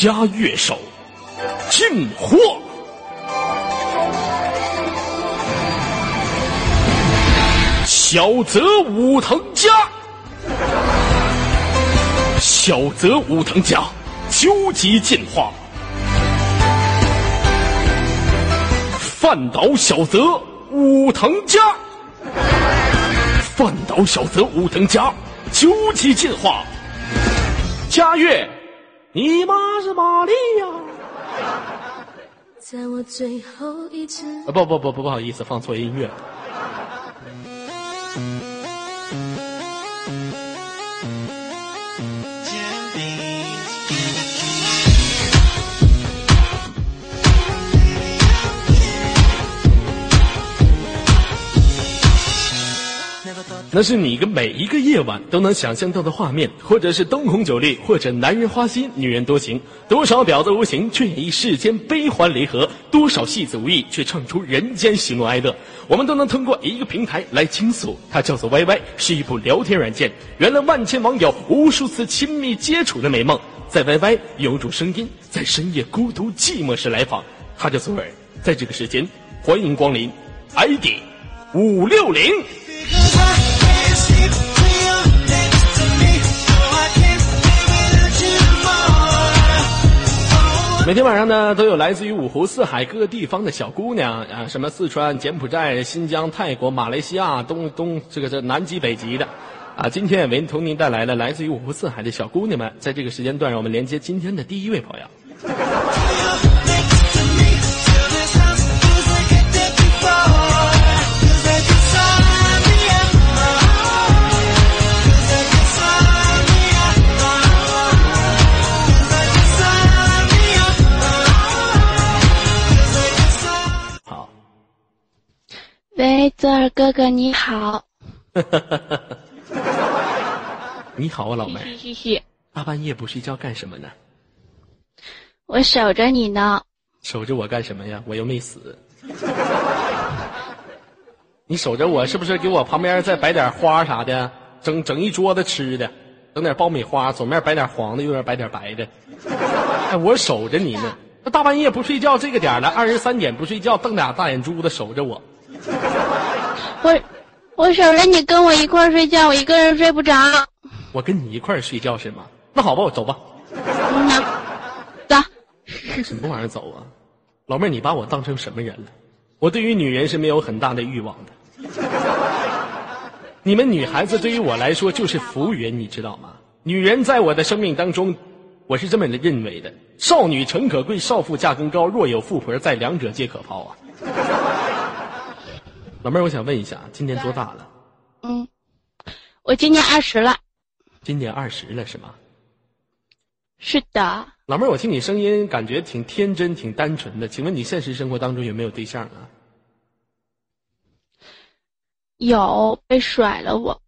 家乐手进货。小泽武藤家，小泽武藤家，究极进化。饭岛小泽武藤家，饭岛小泽武藤家，究极进化。佳乐，你妈是玛丽呀！在我最后一次。啊不不不不不好意思，放错音乐那是你跟每一个夜晚都能想象到的画面，或者是灯红酒绿，或者男人花心，女人多情。多少婊子无情，却演绎世间悲欢离合；多少戏子无意，却唱出人间喜怒哀乐。我们都能通过一个平台来倾诉，它叫做 YY，是一部聊天软件，圆了万千网友无数次亲密接触的美梦。在 YY 有种声音，在深夜孤独寂寞时来访，它叫做尔。在这个时间，欢迎光临，ID 五六零。每天晚上呢，都有来自于五湖四海各个地方的小姑娘啊，什么四川、柬埔寨、新疆、泰国、马来西亚、东东这个这南极、北极的，啊，今天也为同您带来了来自于五湖四海的小姑娘们，在这个时间段，让我们连接今天的第一位朋友。喂，泽尔哥哥你好，你好啊，老妹大半夜不睡觉干什么呢？我守着你呢。守着我干什么呀？我又没死。你守着我是不是给我旁边再摆点花啥的，整整一桌子吃的，整点爆米花，左面摆点黄的，右边摆点白的。哎，我守着你呢。那大半夜不睡觉，这个点了，二十三点不睡觉，瞪俩大眼珠子守着我。我我守着你跟我一块儿睡觉，我一个人睡不着。我跟你一块儿睡觉是吗？那好吧，我走吧。嗯呐，走，什么玩意儿走啊？老妹儿，你把我当成什么人了？我对于女人是没有很大的欲望的。你们女孩子对于我来说就是服务员，你知道吗？女人在我的生命当中，我是这么认为的：少女诚可贵，少妇价更高。若有富婆在，两者皆可抛啊。老妹儿，我想问一下，今年多大了？嗯，我今年二十了。今年二十了是吗？是的，老妹儿，我听你声音感觉挺天真、挺单纯的，请问你现实生活当中有没有对象啊？有被甩了我。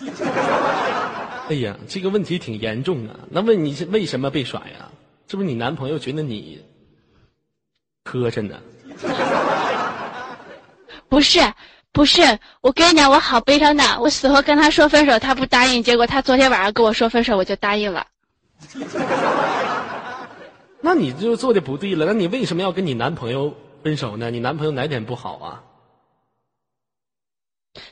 哎呀，这个问题挺严重啊！那问你是为什么被甩呀、是不是你男朋友觉得你磕碜呢？不是不是，我跟你讲，我好悲伤的。我死后跟他说分手，他不答应，结果他昨天晚上跟我说分手，我就答应了。那你就做的不对了。那你为什么要跟你男朋友分手呢？你男朋友哪点不好啊？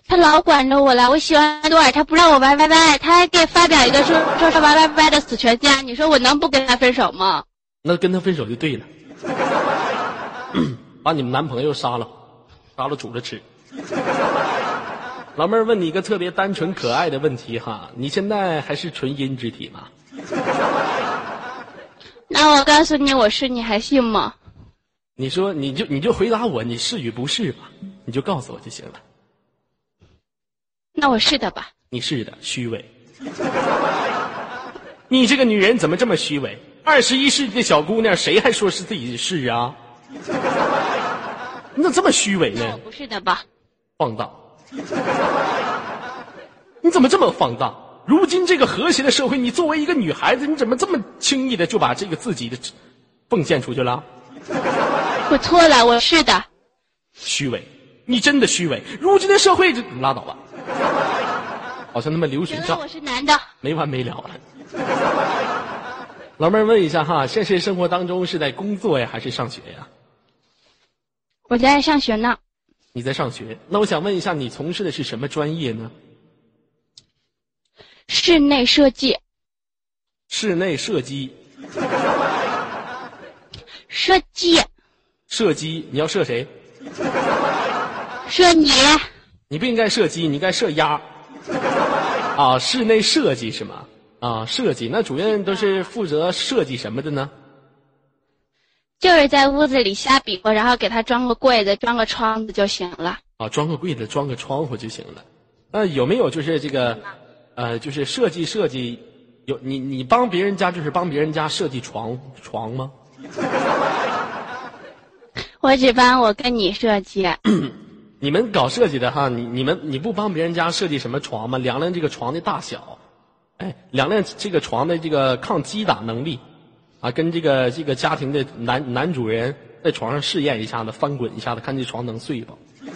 他老管着我了，我喜欢多尔，他不让我玩 YY，他还给发表一个说说是玩 YY 的死全家，你说我能不跟他分手吗？那跟他分手就对了，把你们男朋友杀了，杀了煮着吃。老妹儿问你一个特别单纯可爱的问题哈，你现在还是纯阴之体吗？那我告诉你，我是你还信吗？你说你就你就回答我，你是与不是吧？你就告诉我就行了。那我是的吧？你是的，虚伪。你这个女人怎么这么虚伪？二十一世纪的小姑娘，谁还说是自己是啊？你怎么这么虚伪呢？不是的吧？放荡！你怎么这么放荡？如今这个和谐的社会，你作为一个女孩子，你怎么这么轻易的就把这个自己的奉献出去了？我错了，我是的。虚伪！你真的虚伪！如今的社会，就拉倒吧，好像那么流水账原来我，是男的，没完没了了。老妹儿问一下哈，现实生活当中是在工作呀，还是上学呀？我在上学呢。你在上学，那我想问一下，你从事的是什么专业呢？室内设计。室内设计。射击。射击，你要射谁？射你。你不应该射击，你应该射鸭。啊，室内设计是吗？啊，设计，那主任都是负责设计什么的呢？就是在屋子里瞎比划，然后给他装个柜子、装个窗子就行了。啊，装个柜子、装个窗户就行了。那有没有就是这个，呃，就是设计设计，有你你帮别人家就是帮别人家设计床床吗？我只帮我跟你设计。你们搞设计的哈，你你们你不帮别人家设计什么床吗？量量这个床的大小，哎，量量这个床的这个抗击打能力，啊，跟这个这个家庭的男男主人在床上试验一下子，翻滚一下子，看这床能碎不？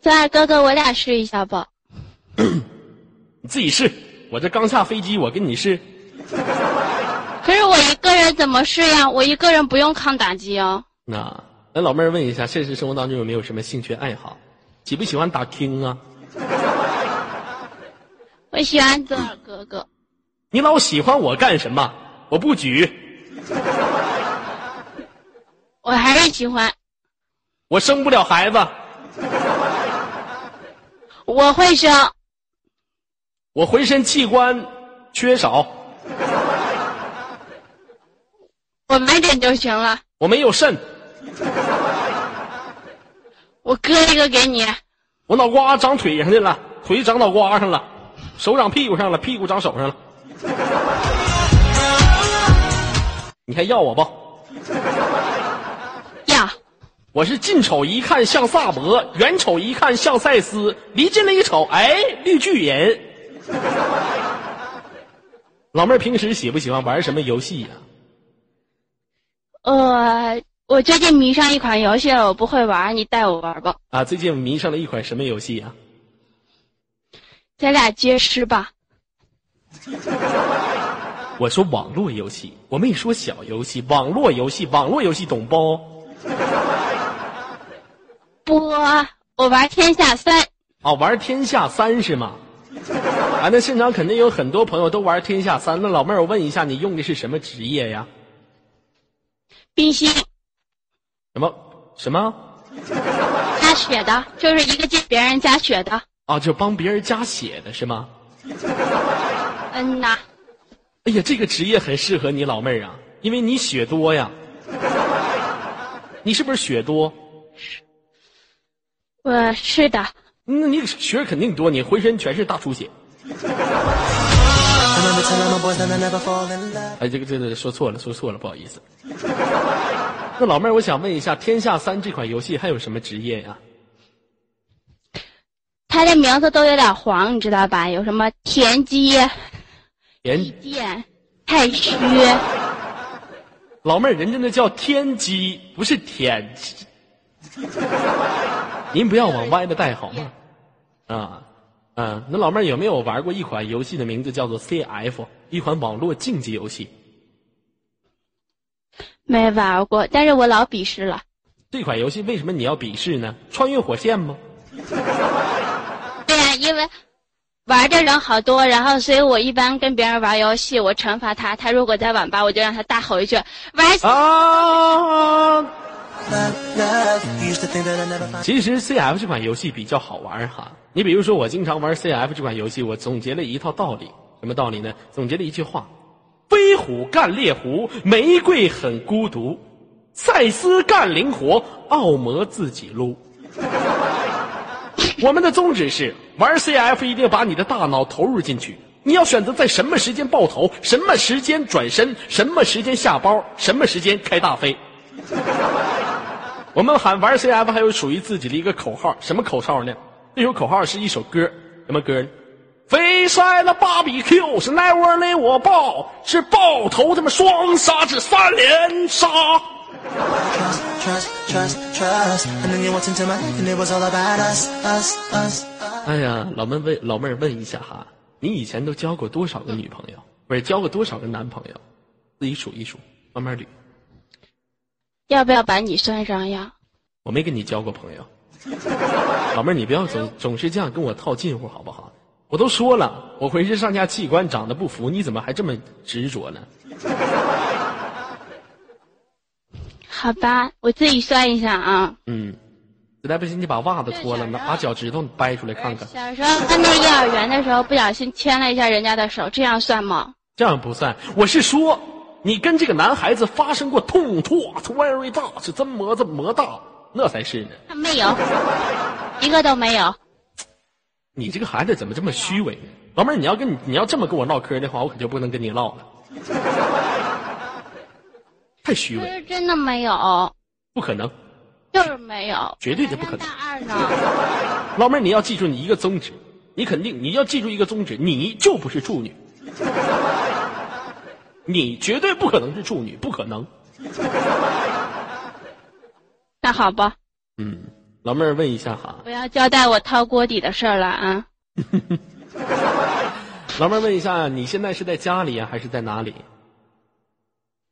三二哥哥，我俩试一下吧。你自己试，我这刚下飞机，我跟你试。可是我一个人怎么试呀？我一个人不用抗打击哦。那。那老妹儿问一下，现实生活当中有没有什么兴趣爱好？喜不喜欢打 king 啊？我喜欢左耳哥哥。你老喜欢我干什么？我不举。我还是喜欢。我生不了孩子。我会生。我浑身器官缺少。我买点就行了。我没有肾。我割一个给你。我脑瓜长腿上去了，腿长脑瓜上了，手长屁股上了，屁股长手上了。你还要我不？要。我是近瞅一看像萨博，远瞅一看像赛斯，离近了一瞅，哎，绿巨人。老妹儿平时喜不喜欢玩什么游戏呀？呃。我最近迷上一款游戏了，我不会玩，你带我玩吧。啊，最近迷上了一款什么游戏呀？咱俩接诗吧。我说网络游戏，我没说小游戏。网络游戏，网络游戏懂不？不，我玩天下三。哦，玩天下三是吗？啊，那现场肯定有很多朋友都玩天下三。那老妹儿，我问一下，你用的是什么职业呀？冰心。什么什么？加血的，就是一个进别人加血的。啊，就帮别人加血的是吗？嗯呐。哎呀，这个职业很适合你老妹儿啊，因为你血多呀。你是不是血多？我是的。那你血肯定多，你浑身全是大出血。哎，这个这个说错了，说错了，不好意思。那老妹儿，我想问一下，《天下三》这款游戏还有什么职业呀？它的名字都有点黄，你知道吧？有什么田鸡、田剑、太虚。老妹儿，人家那叫天机，不是天机。您不要往歪了带好吗？啊，嗯，那老妹儿有没有玩过一款游戏的名字叫做 CF，一款网络竞技游戏？没玩过，但是我老鄙视了。这款游戏为什么你要鄙视呢？穿越火线吗？对呀，因为玩的人好多，然后所以我一般跟别人玩游戏，我惩罚他，他如果在网吧，我就让他大吼一句“玩”。啊！其实 CF 这款游戏比较好玩哈。你比如说，我经常玩 CF 这款游戏，我总结了一套道理。什么道理呢？总结了一句话。飞虎干猎狐，玫瑰很孤独；赛斯干灵活，奥魔自己撸。我们的宗旨是玩 CF 一定要把你的大脑投入进去。你要选择在什么时间爆头，什么时间转身，什么时间下包，什么时间开大飞。我们喊玩 CF 还有属于自己的一个口号，什么口号呢？那首口号是一首歌，什么歌呢？飞摔了芭比 Q 是奈沃雷我爆，是爆头他妈双杀，是三连杀。哎呀，老妹问老妹儿问一下哈，你以前都交过多少个女朋友？不是交过多少个男朋友？自己数一数，慢慢捋。要不要把你算上呀？我没跟你交过朋友，老妹儿，你不要总总是这样跟我套近乎，好不好？我都说了，我浑身上下器官长得不服，你怎么还这么执着呢？好吧，我自己算一下啊。嗯，实在不行你把袜子脱了，拿把脚趾头掰出来看看。小时候在那幼儿园的时候，不小心牵了一下人家的手，这样算吗？这样不算，我是说，你跟这个男孩子发生过痛痛 very 大，是真么子么大，那才是呢。他没有，一个都没有。你这个孩子怎么这么虚伪？老妹儿，你要跟你你要这么跟我唠嗑的话，我可就不能跟你唠了。太虚伪，是真的没有，不可能，就是没有，绝对的不可能。大二呢，老妹儿，你要记住你一个宗旨，你肯定你要记住一个宗旨，你就不是处女，你绝对不可能是处女，不可能。那好吧，嗯，老妹儿问一下哈，不要交代我掏锅底的事儿了啊。老妹儿问一下，你现在是在家里呀，还是在哪里？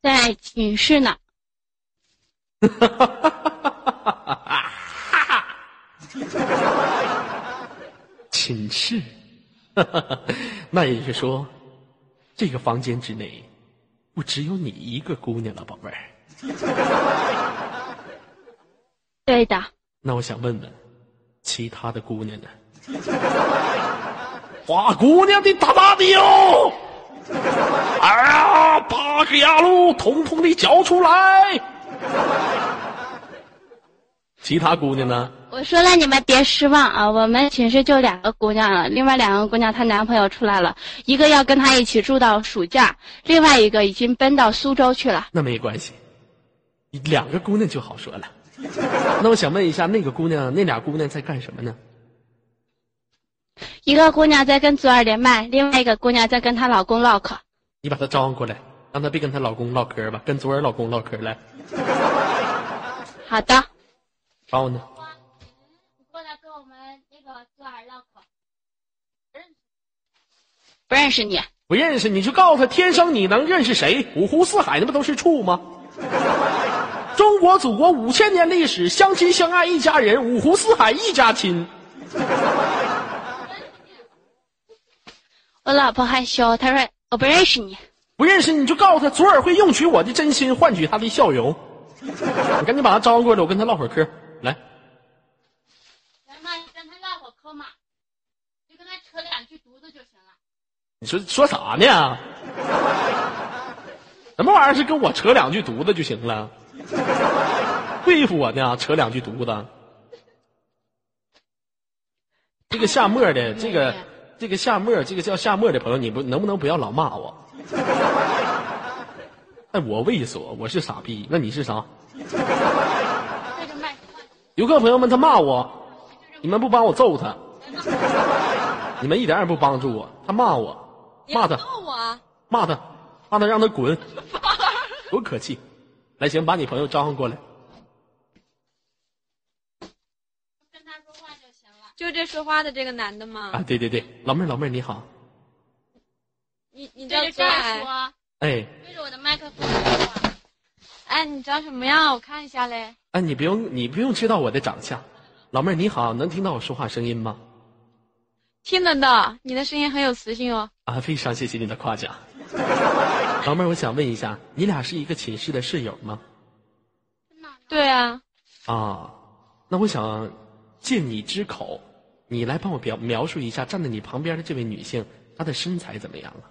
在寝室呢。寝室，那也就是说，这个房间之内不只有你一个姑娘了，宝贝儿。对的。那我想问问，其他的姑娘呢？花姑娘的大大的哟！哎呀，八个牙路统统的交出来！其他姑娘呢？我说了，你们别失望啊！我们寝室就两个姑娘了，另外两个姑娘她男朋友出来了，一个要跟她一起住到暑假，另外一个已经奔到苏州去了。那没关系，两个姑娘就好说了。那我想问一下，那个姑娘，那俩姑娘在干什么呢？一个姑娘在跟左耳连麦，另外一个姑娘在跟她老公唠嗑。你把她招呼过来，让她别跟她老公唠嗑吧，跟左耳老公唠嗑来。好的。招呼呢？你过来跟我们那个左耳唠嗑。不认识你。不认识你就告诉他，天生你能认识谁？五湖四海那不都是处吗？中国祖国五千年历史，相亲相爱一家人，五湖四海一家亲。我老婆害羞，她说我不认识你。不认识你就告诉他，左耳会用取我的真心换取他的笑容。你赶紧把他招呼过来，我跟他唠会儿嗑。来。来嘛，你跟他唠会儿嗑嘛，就跟他扯两句犊子就行了。你说说啥呢？什么玩意儿是跟我扯两句犊子就行了？对付我呢？扯两句犊子。这个夏末的这个。这个夏沫，这个叫夏沫的朋友，你不能不能不要老骂我？哎，我猥琐，我是傻逼，那你是啥？游客朋友们，他骂我，你们不帮我揍他，你们一点也不帮助我。他骂我，骂他，骂他，骂他，让他滚，多可气！来，行，把你朋友招呼过来。就这说话的这个男的吗？啊，对对对，老妹儿老妹儿你好。你你叫左耳？哎。对着我的麦克风说话。哎，你长什么样？我看一下嘞。哎，你不用你不用知道我的长相。老妹儿你好，能听到我说话声音吗？听得到，你的声音很有磁性哦。啊，非常谢谢你的夸奖。老妹儿，我想问一下，你俩是一个寝室的室友吗？对啊。啊，那我想借你之口。你来帮我表描述一下站在你旁边的这位女性，她的身材怎么样了？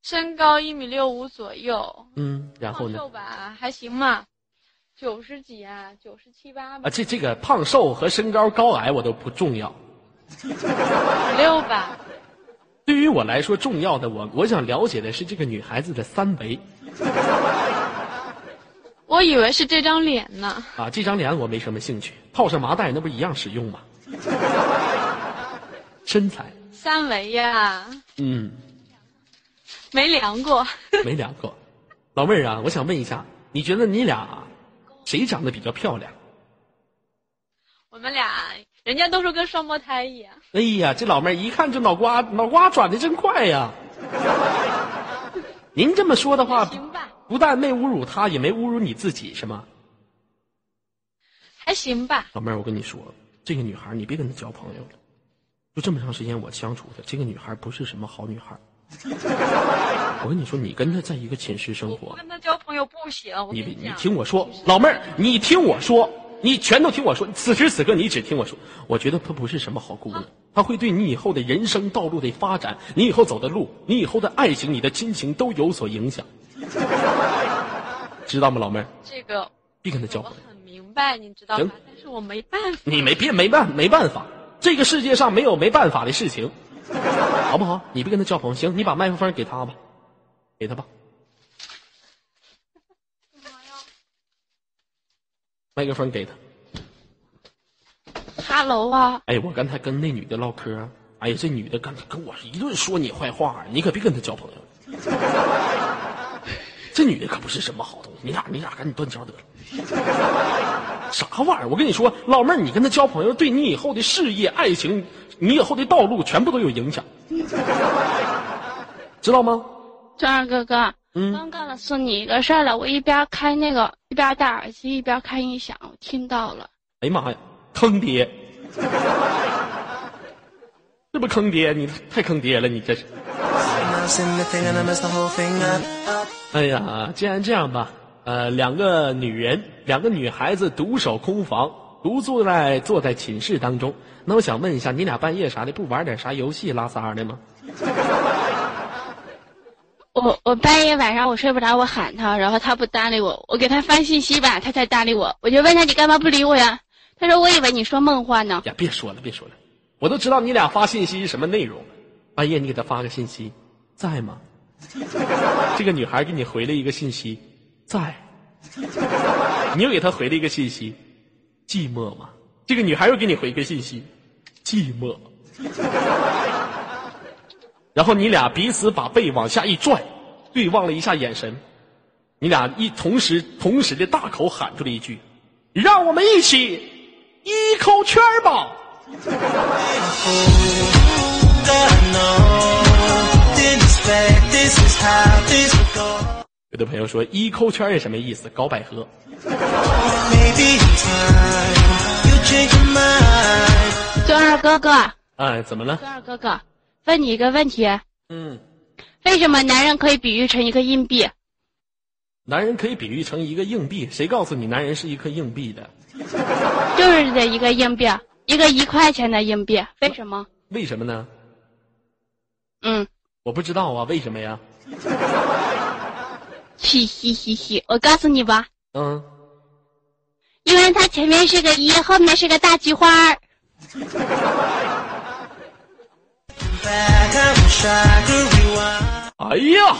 身高一米六五左右。嗯，然后呢？瘦吧，还行吧，九十几啊，九十七八。啊，这这个胖瘦和身高高矮我都不重要。五六吧。对于我来说，重要的我我想了解的是这个女孩子的三围。我以为是这张脸呢。啊，这张脸我没什么兴趣，套上麻袋那不一样使用吗？身材。三围呀。嗯。没量过。没量过，老妹儿啊，我想问一下，你觉得你俩谁长得比较漂亮？我们俩，人家都说跟双胞胎一样。哎呀，这老妹儿一看就脑瓜脑瓜转的真快呀！您这么说的话，行吧，不但没侮辱他，也没侮辱你自己，是吗？还行吧。老妹儿，我跟你说，这个女孩你别跟她交朋友了。就这么长时间我相处的，这个女孩不是什么好女孩。我跟你说，你跟她在一个寝室生活，我跟她交朋友不行，你你，听我说，老妹儿，你听我说，你全都听我说。此时此刻，你只听我说。我觉得她不是什么好姑娘，她会对你以后的人生道路的发展，你以后走的路，你以后的爱情，你的亲情都有所影响，知道吗，老妹儿？这个别跟他交朋友。很明白，你知道行吗？但是我没办法。你没别没办没办法，这个世界上没有没办法的事情，好不好？你别跟他交朋友，行，你把麦克风给他吧，给他吧。麦克风给他。哈喽啊，哎，我刚才跟那女的唠嗑，哎呀，这女的跟跟我一顿说你坏话，你可别跟她交朋友。这女的可不是什么好东西，你俩你俩赶紧断交得了。啥玩意儿？我跟你说，老妹儿，你跟她交朋友，对你以后的事业、爱情，你以后的道路全部都有影响，知道吗？壮儿哥哥，嗯刚告诉你一个事儿了，我一边开那个一边戴耳机一边开音响，我听到了。哎呀妈呀，坑爹！这不坑爹？你太坑爹了，你这是。哎呀，既然这样吧，呃，两个女人，两个女孩子独守空房，独坐在坐在寝室当中。那我想问一下，你俩半夜啥的不玩点啥游戏拉撒的吗？我我半夜晚上我睡不着，我喊他，然后他不搭理我，我给他发信息吧，他才搭理我。我就问他你干嘛不理我呀？他说我以为你说梦话呢。呀，别说了，别说了，我都知道你俩发信息什么内容了。半夜你给他发个信息，在吗？这个女孩给你回了一个信息，在。你又给她回了一个信息，寂寞吗？这个女孩又给你回个信息，寂寞。然后你俩彼此把背往下一拽，对望了一下眼神，你俩一同时同时的大口喊出了一句：“让我们一起一口圈儿吧！”有的朋友说“一扣圈”是什么意思？搞百合。壮儿哥哥，哎，怎么了？壮儿哥哥，问你一个问题：嗯，为什么男人可以比喻成一个硬币？男人可以比喻成一个硬币，谁告诉你男人是一颗硬币的？就是这一个硬币，一个一块钱的硬币，为什么？为什么呢？嗯，我不知道啊，为什么呀？嘻嘻嘻嘻，我告诉你吧，嗯，因为它前面是个一，后面是个大菊花儿。哎呀，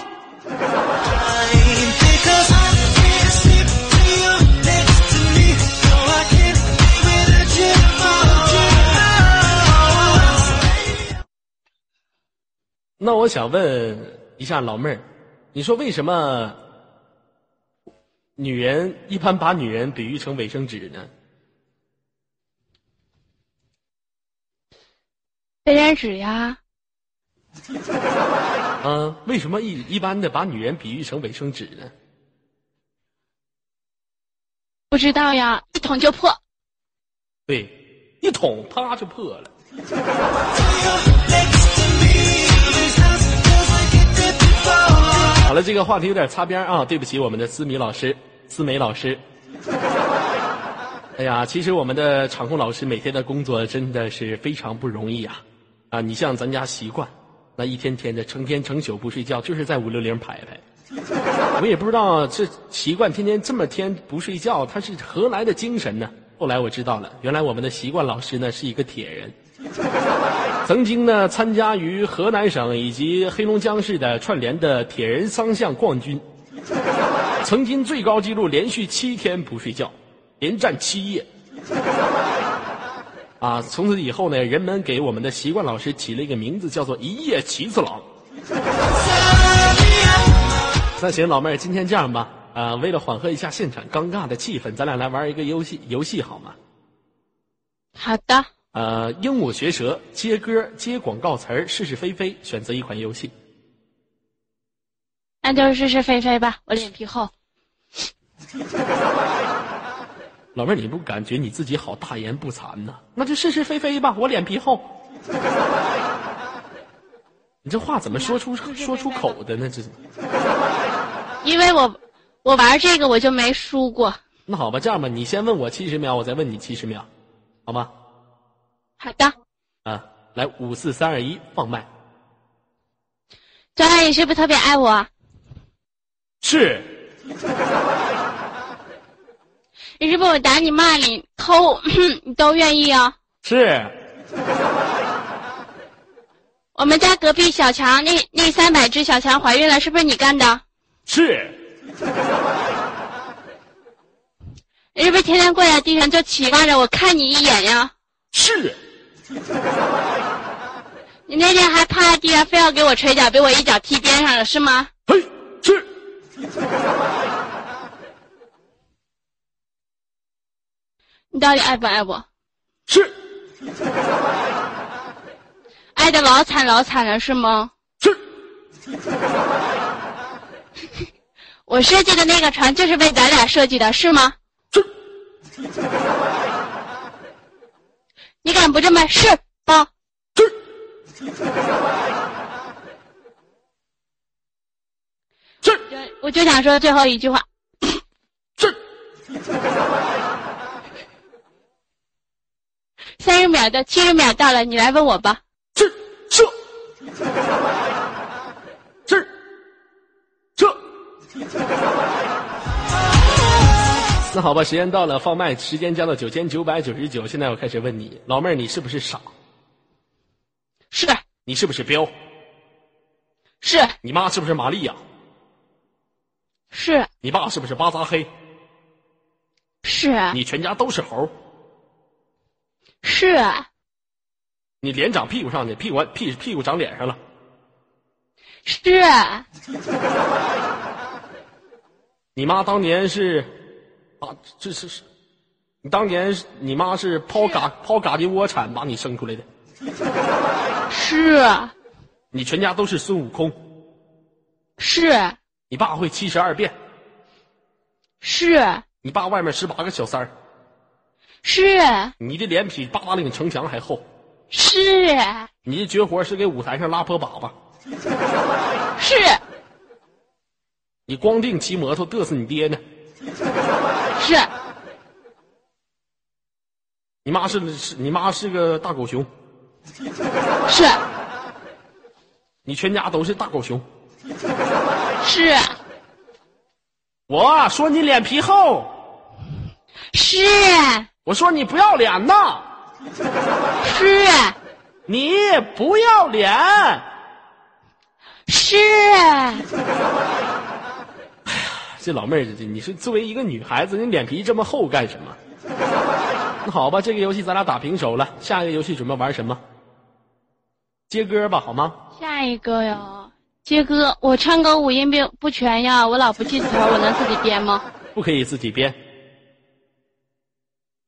那我想问一下老妹儿，你说为什么女人一般把女人比喻成卫生纸呢？卫生纸呀，嗯，为什么一一般的把女人比喻成卫生纸呢？不知道呀，一捅就破。对，一捅啪就破了。好了，这个话题有点擦边啊，对不起，我们的思米老师、思美老师。哎呀，其实我们的场控老师每天的工作真的是非常不容易啊！啊，你像咱家习惯，那一天天的成天成宿不睡觉，就是在五六零排排。我也不知道这习惯天天这么天不睡觉，他是何来的精神呢？后来我知道了，原来我们的习惯老师呢是一个铁人，曾经呢参加于河南省以及黑龙江市的串联的铁人三项冠军，曾经最高纪录连续七天不睡觉，连战七夜。啊，从此以后呢，人们给我们的习惯老师起了一个名字，叫做“一夜七次郎”。那行，老妹儿，今天这样吧，啊、为了缓和一下现场尴尬的气氛，咱俩来玩一个游戏，游戏好吗？好的，呃，鹦鹉学舌，接歌、接广告词儿，是是非非，选择一款游戏。那那就是是是非非吧，我脸皮厚。老妹儿，你不感觉你自己好大言不惭呐？那就是是非非吧，我脸皮厚。你这话怎么说出说出口的呢？这因为我我玩这个我就没输过。那好吧，这样吧，你先问我七十秒，我再问你七十秒，好吗？好的，啊，来五四三二一，放麦。张阿姨是不是特别爱我？是，你是不是我打你骂你抠 你都愿意啊？是，我们家隔壁小强那那三百只小强怀孕了，是不是你干的？是，你是不是天天跪在地上就期望着我看你一眼呀？是，你那天还趴在地上非要给我捶脚，被我一脚踢边上了，是吗？嘿，是，你到底爱不爱我？是，爱的老惨老惨了，是吗？是，我设计的那个船就是为咱俩设计的，是吗？是，你敢不这么是吗？是，是，我就想说最后一句话，是，三十秒的七十秒到了，你来问我吧。是，是，是，这。那好吧，时间到了，放麦时间加到九千九百九十九。现在我开始问你，老妹儿，你是不是傻？是你是不是彪？是你妈是不是玛利亚？是你爸是不是巴扎黑？是你全家都是猴？是你脸长屁股上去，屁股屁屁股长脸上了？是你妈当年是啊，这是是，你当年你妈是抛嘎抛嘎的窝产把你生出来的？是你全家都是孙悟空？是你爸会七十二变？是你爸外面十八个小三儿？是你的脸比八达岭城墙还厚？是你的绝活是给舞台上拉破粑粑？是你光腚骑摩托嘚瑟你爹呢？是。你妈是是你妈是个大狗熊？是。你全家都是大狗熊？是。我说你脸皮厚，是。我说你不要脸呐，是。你不要脸。是这老妹儿，这你是作为一个女孩子，你脸皮这么厚干什么？那好吧，这个游戏咱俩打平手了，下一个游戏准备玩什么？接歌吧，好吗？下一个哟，接歌，我唱歌五音不不全呀，我老不记词儿，我能自己编吗？不可以自己编。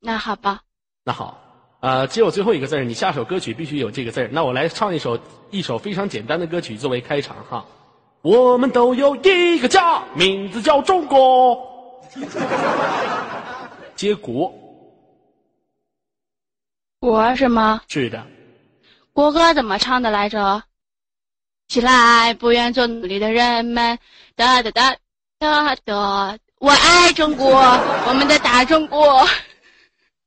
那好吧，那好，呃，只有最后一个字儿，你下首歌曲必须有这个字儿。那我来唱一首一首非常简单的歌曲作为开场哈。我们都有一个家，名字叫中国。结果国是吗？是的，国歌怎么唱的来着？起来，不愿做奴隶的人们，哒哒哒哒哒，我爱中国，我们的大中国。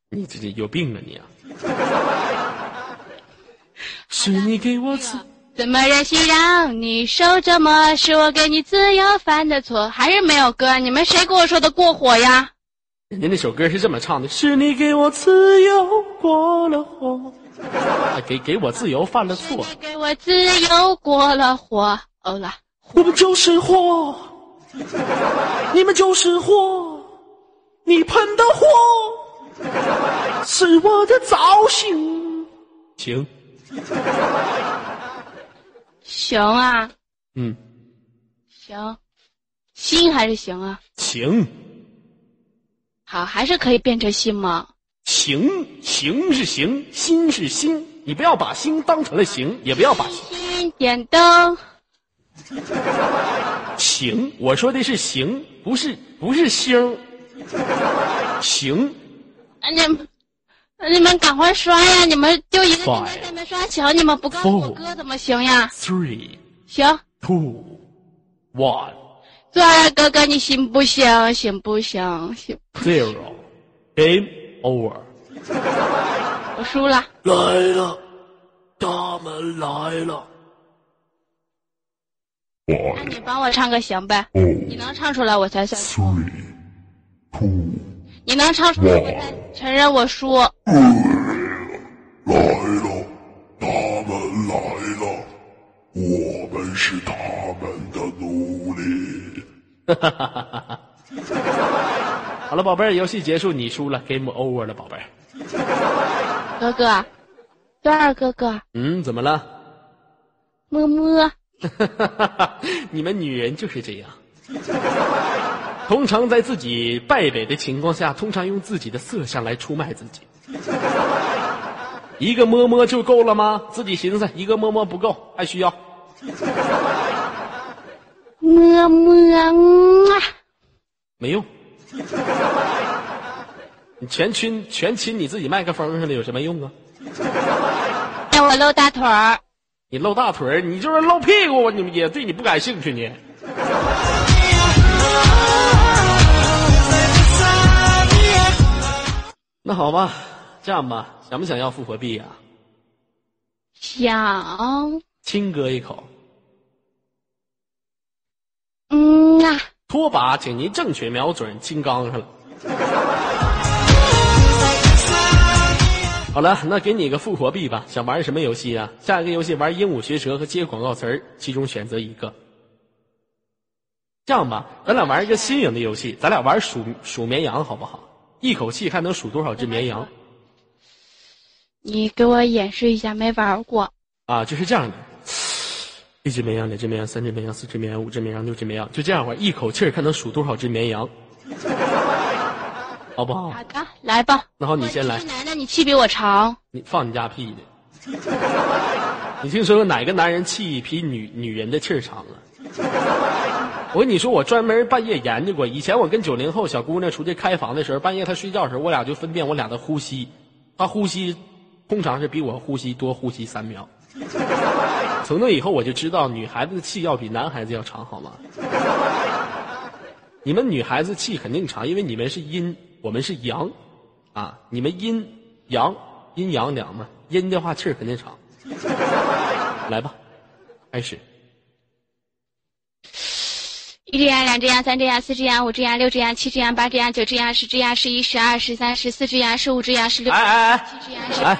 你这这有病啊你啊！是你给我刺，怎么忍心让你受折磨？是我给你自由犯的错，还是没有歌？你们谁给我说的过火呀？人家那首歌是这么唱的：是你给我自由过了火，啊给给我自由犯了错，你给我自由过了火，哦了，我们就是火，你们就是火，你喷的火是我的造型。行，行啊，嗯，行，心还是行啊？行好，还是可以变成心吗？行行是行，心是心，你不要把心当成了行，也不要把心点灯，行，我说的是行，不是不是星。行，那你你们赶快刷呀！你们就一个镜头还没刷墙，你们不告诉我哥怎么行呀？three, 行，two, one, 最爱哥哥，你行不行？行不行？行，zero. Game over. 我输了。来了，他们来了。那你帮我唱个行呗？你能唱出来我才算输。你能唱出来我才承认我输。来了，他们来了，我们是他们的奴隶。好了，宝贝儿，游戏结束，你输了，Game over 了，宝贝儿。哥哥，段儿哥哥，嗯，怎么了？么么。你们女人就是这样，通常在自己败北的情况下，通常用自己的色相来出卖自己。一个摸摸就够了吗？自己寻思，一个摸摸不够，还需要。摸摸啊！没用。你全亲全亲你自己麦克风上了，有什么用啊？让我露大腿儿。你露大腿儿，你就是露屁股，你们也对你不感兴趣你。那好吧，这样吧，想不想要复活币啊？想，亲哥一口。嗯啊，拖把，请您正确瞄准金刚上了。好了，那给你个复活币吧。想玩什么游戏啊？下一个游戏玩鹦鹉学舌和接广告词儿，其中选择一个。这样吧，咱俩玩一个新颖的游戏，咱俩玩数数绵羊好不好？一口气看能数多少只绵羊你给我演示一下，没玩过。啊？就是这样的，一只绵羊，两只绵羊，三只绵羊，四只绵羊，五只绵羊，六只绵羊，就这样玩，一口气儿看能数多少只绵羊，好不好？好的，来吧。那好，你先来我。男的，你气比我长。你放你家屁的！你听说过哪个男人气比女女人的气儿长啊？我跟你说，我专门半夜研究过。以前我跟九零后小姑娘出去开房的时候，半夜她睡觉的时候，我俩就分辨我俩的呼吸。她呼吸通常是比我呼吸多呼吸三秒。从那以后，我就知道女孩子的气要比男孩子要长，好吗？你们女孩子气肯定长，因为你们是阴，我们是阳，啊，你们阴阳阴阳两嘛，阴的话气肯定长。来吧，开始。一只羊，两只羊，三只羊，四只羊，五只羊，六只羊，七只羊，八只羊，九只羊，十只羊，十一，十二，十三，十四只羊，十五只羊，十六，哎哎哎七只羊，十只羊，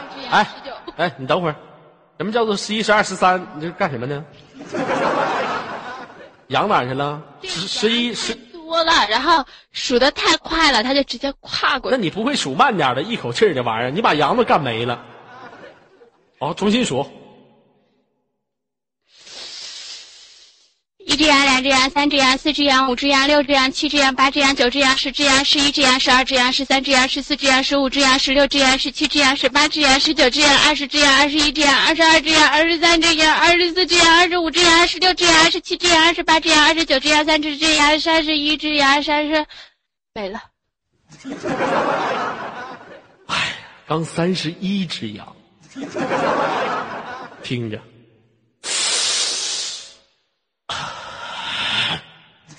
九。哎，你等会儿，什么叫做十一、十二、十三？你这是干什么呢？羊哪去了？十十一十，多了，然后数的太快了，他就直接跨过去。那你不会数慢点的，一口气儿的玩意儿，你把羊都干没了。好，重新数。一只羊，两只羊，三只羊，四只羊，五只羊，六只羊，七只羊，八只羊，九只羊，十只羊，十一只羊，十二只羊，十三只羊，十四只羊，十五只羊，十六只羊，十七只羊，十八只羊，十九只羊，二十只羊，二十一只羊，二十二只羊，二十三只羊，二十四只羊，二十五只羊，二十六只羊，二十七只羊，二十八只羊，二十九只羊，三十只羊，三十一只羊，三十，没了。哎刚三十一只羊，听着，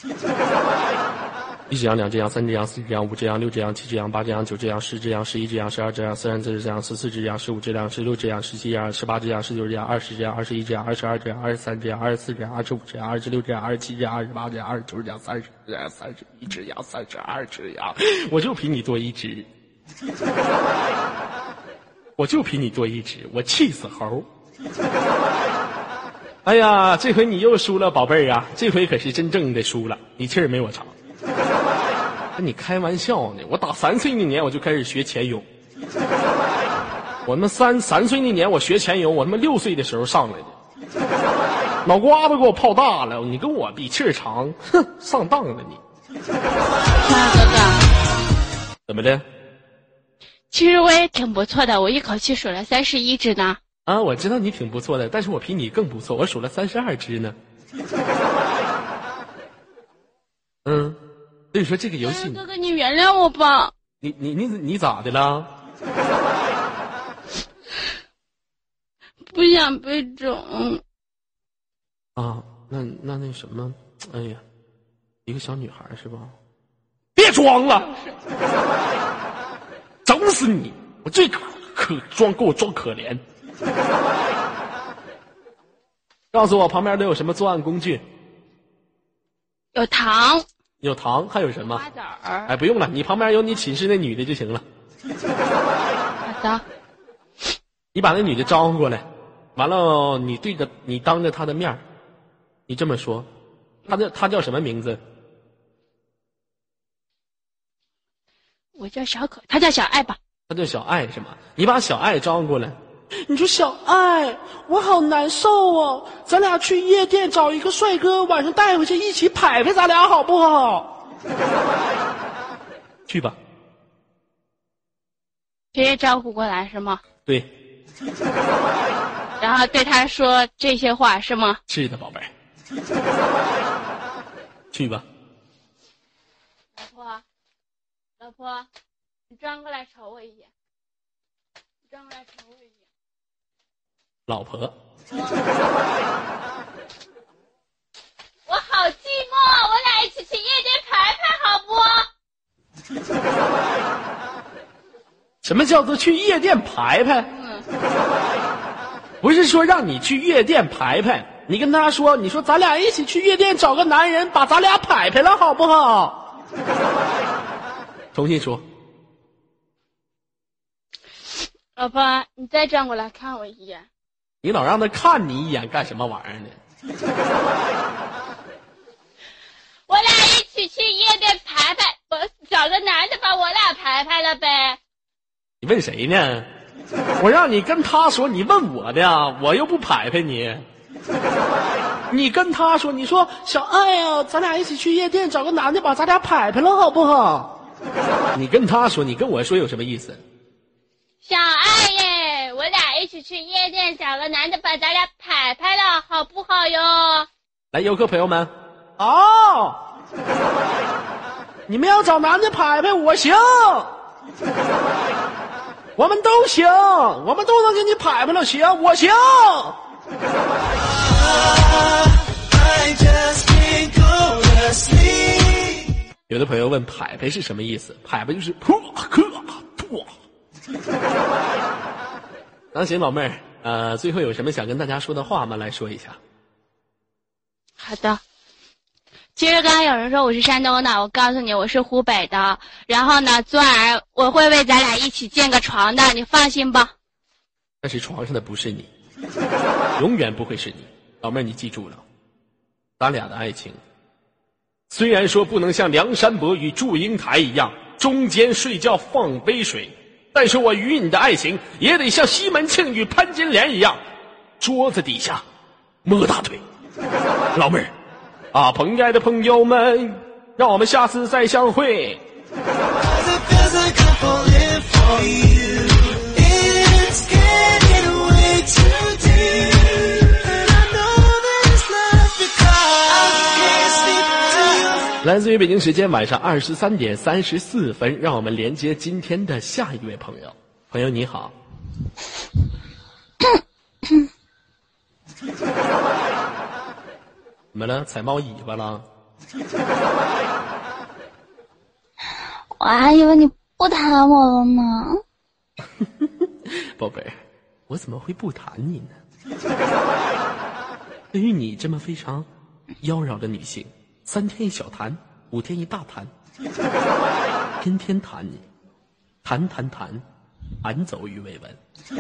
一只羊，两只羊，三只羊，四只羊，五只羊，六只羊，七只羊，八只羊，九只羊，十只羊，十一只羊，十二只羊，十三只羊，十四只羊，十五只羊，十六只羊，十七只羊，十八只羊，十九只羊，二十只羊，二十一只羊，二十二只羊，二十三只羊，二十四只羊，二十五只羊，二十六只羊，二十七只羊，二十八只羊，二十九只羊，三十只羊，三十一只羊，三十二只羊，我就比你多一只。我就比你多一只，我气死猴！哎呀，这回你又输了，宝贝儿啊！这回可是真正的输了，你气儿没我长。跟你开玩笑呢，我打三岁那年我就开始学潜泳。我他妈三三岁那年我学潜泳，我他妈六岁的时候上来的，脑瓜子给我泡大了。你跟我比气儿长，哼，上当了你！那哥哥，怎么的？其实我也挺不错的，我一口气数了三十一只呢。啊，我知道你挺不错的，但是我比你更不错，我数了三十二只呢。嗯，所以说这个游戏，哥哥，你原谅我吧。你你你你咋的了？不想被整。啊，那那那什么，哎呀，一个小女孩是吧？别装了，整死你！我最可可装，给我装可怜。告诉我旁边都有什么作案工具？有糖、有糖，还有什么？瓜子儿。哎，不用了，你旁边有你寝室那女的就行了。好的，你把那女的招呼过来，完了你对着你当着她的面儿你这么说，她叫她叫什么名字？我叫小可，她叫小爱吧。她叫小爱是吗？你把小爱招呼过来。你说小爱，我好难受哦，咱俩去夜店找一个帅哥，晚上带回去一起拍拍咱俩好不好？去吧。直接招呼过来是吗？对，然后对他说这些话是吗？是的，宝贝。去吧。老婆，老婆，你转过来瞅我一眼，你转过来瞅我一眼。老婆，我好寂寞，我俩一起去夜店排排好不？什么叫做去夜店排排？嗯，不是说让你去夜店排排，你跟他说，你说咱俩一起去夜店找个男人，把咱俩排排了，好不好？重新说，老婆，你再转过来看我一眼。你老让他看你一眼干什么玩意儿呢？我俩一起去夜店排排，我找个男的把我俩排排了呗。你问谁呢？我让你跟他说，你问我的，我又不排排你。你跟他说，你说小爱呀、咱俩一起去夜店找个男的把咱俩排排了，好不好？你跟他说，你跟我说有什么意思？小爱耶，我俩一起去夜店找个男的把咱俩拍拍了，好不好哟？来，游客朋友们，哦，你们要找男的拍拍，我行，我们都行，我们都能给你拍拍了，行，我行。有的朋友问拍拍是什么意思？拍拍就是噗 呵吐。那行，老妹儿，呃，最后有什么想跟大家说的话吗？来说一下。好的。其实刚才有人说我是山东的，我告诉你我是湖北的。然后呢，昨晚我会为咱俩一起建个床的，你放心吧。但是床上的不是你，永远不会是你。老妹儿，你记住了，咱俩的爱情，虽然说不能像梁山伯与祝英台一样中间睡觉放杯水，但是我与你的爱情也得像西门庆与潘金莲一样，桌子底下摸大腿。老妹儿，啊，朋友的朋友们，让我们下次再相会。来自于北京时间晚上二十三点三十四分，让我们连接今天的下一位朋友。朋友你好，怎么了？踩猫尾巴了？我还以为你不谈我了呢。宝贝儿，我怎么会不谈你呢？对于你这么非常妖娆的女性，三天一小谈，五天一大谈，天天谈你，谈谈谈，俺走鱼尾纹。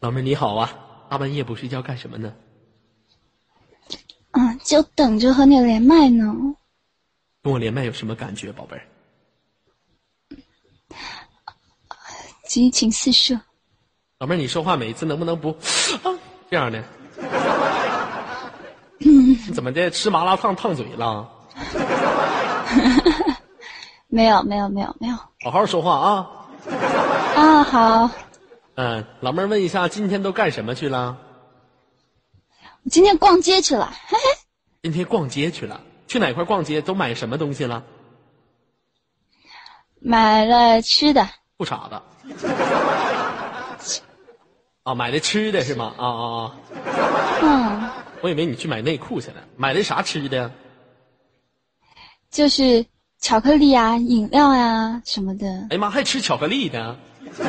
老妹儿你好啊，大半夜不睡觉干什么呢？嗯，就等着和你连麦呢。跟我连麦有什么感觉，宝贝儿？激情四射。老妹儿，你说话每一次能不能不啊这样的？你怎么的？吃麻辣烫烫嘴了？没有，没有，没有，没有。好好说话啊！啊，好，嗯，老妹儿问一下，今天都干什么去了？我今天逛街去了，嘿嘿，今天逛街去了，去哪块逛街？都买什么东西了？买了吃的，不傻子。啊，买的吃的是吗？啊啊啊！嗯，我以为你去买内裤去了，买的啥吃的？就是巧克力啊、饮料呀、什么的。哎呀妈，还吃巧克力呢！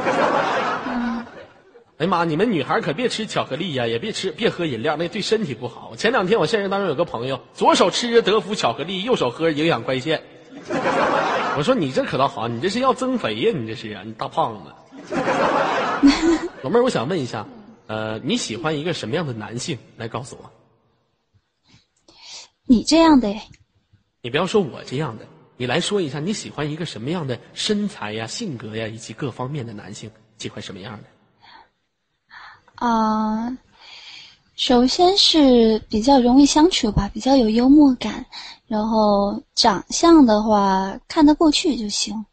哎呀妈，你们女孩可别吃巧克力呀、也别吃别喝饮料，那对身体不好。前两天我现实当中有个朋友，左手吃着德芙巧克力，右手喝营养快线。我说你这可倒好，你这是要增肥呀？你这是啊，你大胖子。老妹儿，我想问一下，呃，你喜欢一个什么样的男性？来告诉我。你这样的哎，你不要说我这样的，你来说一下你喜欢一个什么样的身材呀、性格呀以及各方面的男性，喜欢什么样的？啊、首先是比较容易相处吧，比较有幽默感，然后长相的话看得过去就行，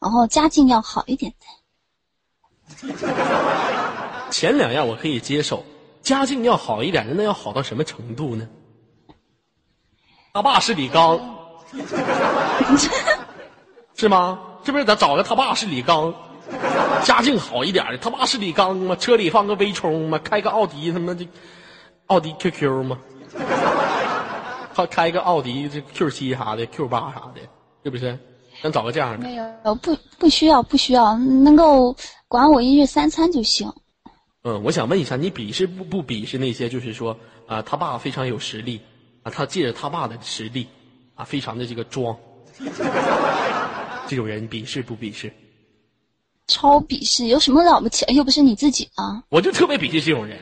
然后家境要好一点的。前两样我可以接受，家境要好一点的，那要好到什么程度呢？他爸是李刚，是吗？这不是咱找个他爸是李刚，家境好一点的？他爸是李刚吗？车里放个微冲吗？开个奥迪他妈的，奥迪 QQ 吗？他开个奥迪这 Q 七啥的，Q 八啥的，是不是？咱找个这样的。没有，不不需要，不需要，能够管我一日三餐就行。嗯，我想问一下，你鄙视不不鄙视那些就是说啊、他爸非常有实力啊，他借着他爸的实力啊，非常的这个装，这种人鄙视不鄙视？超鄙视，有什么了不起？又不是你自己啊！我就特别鄙视这种人。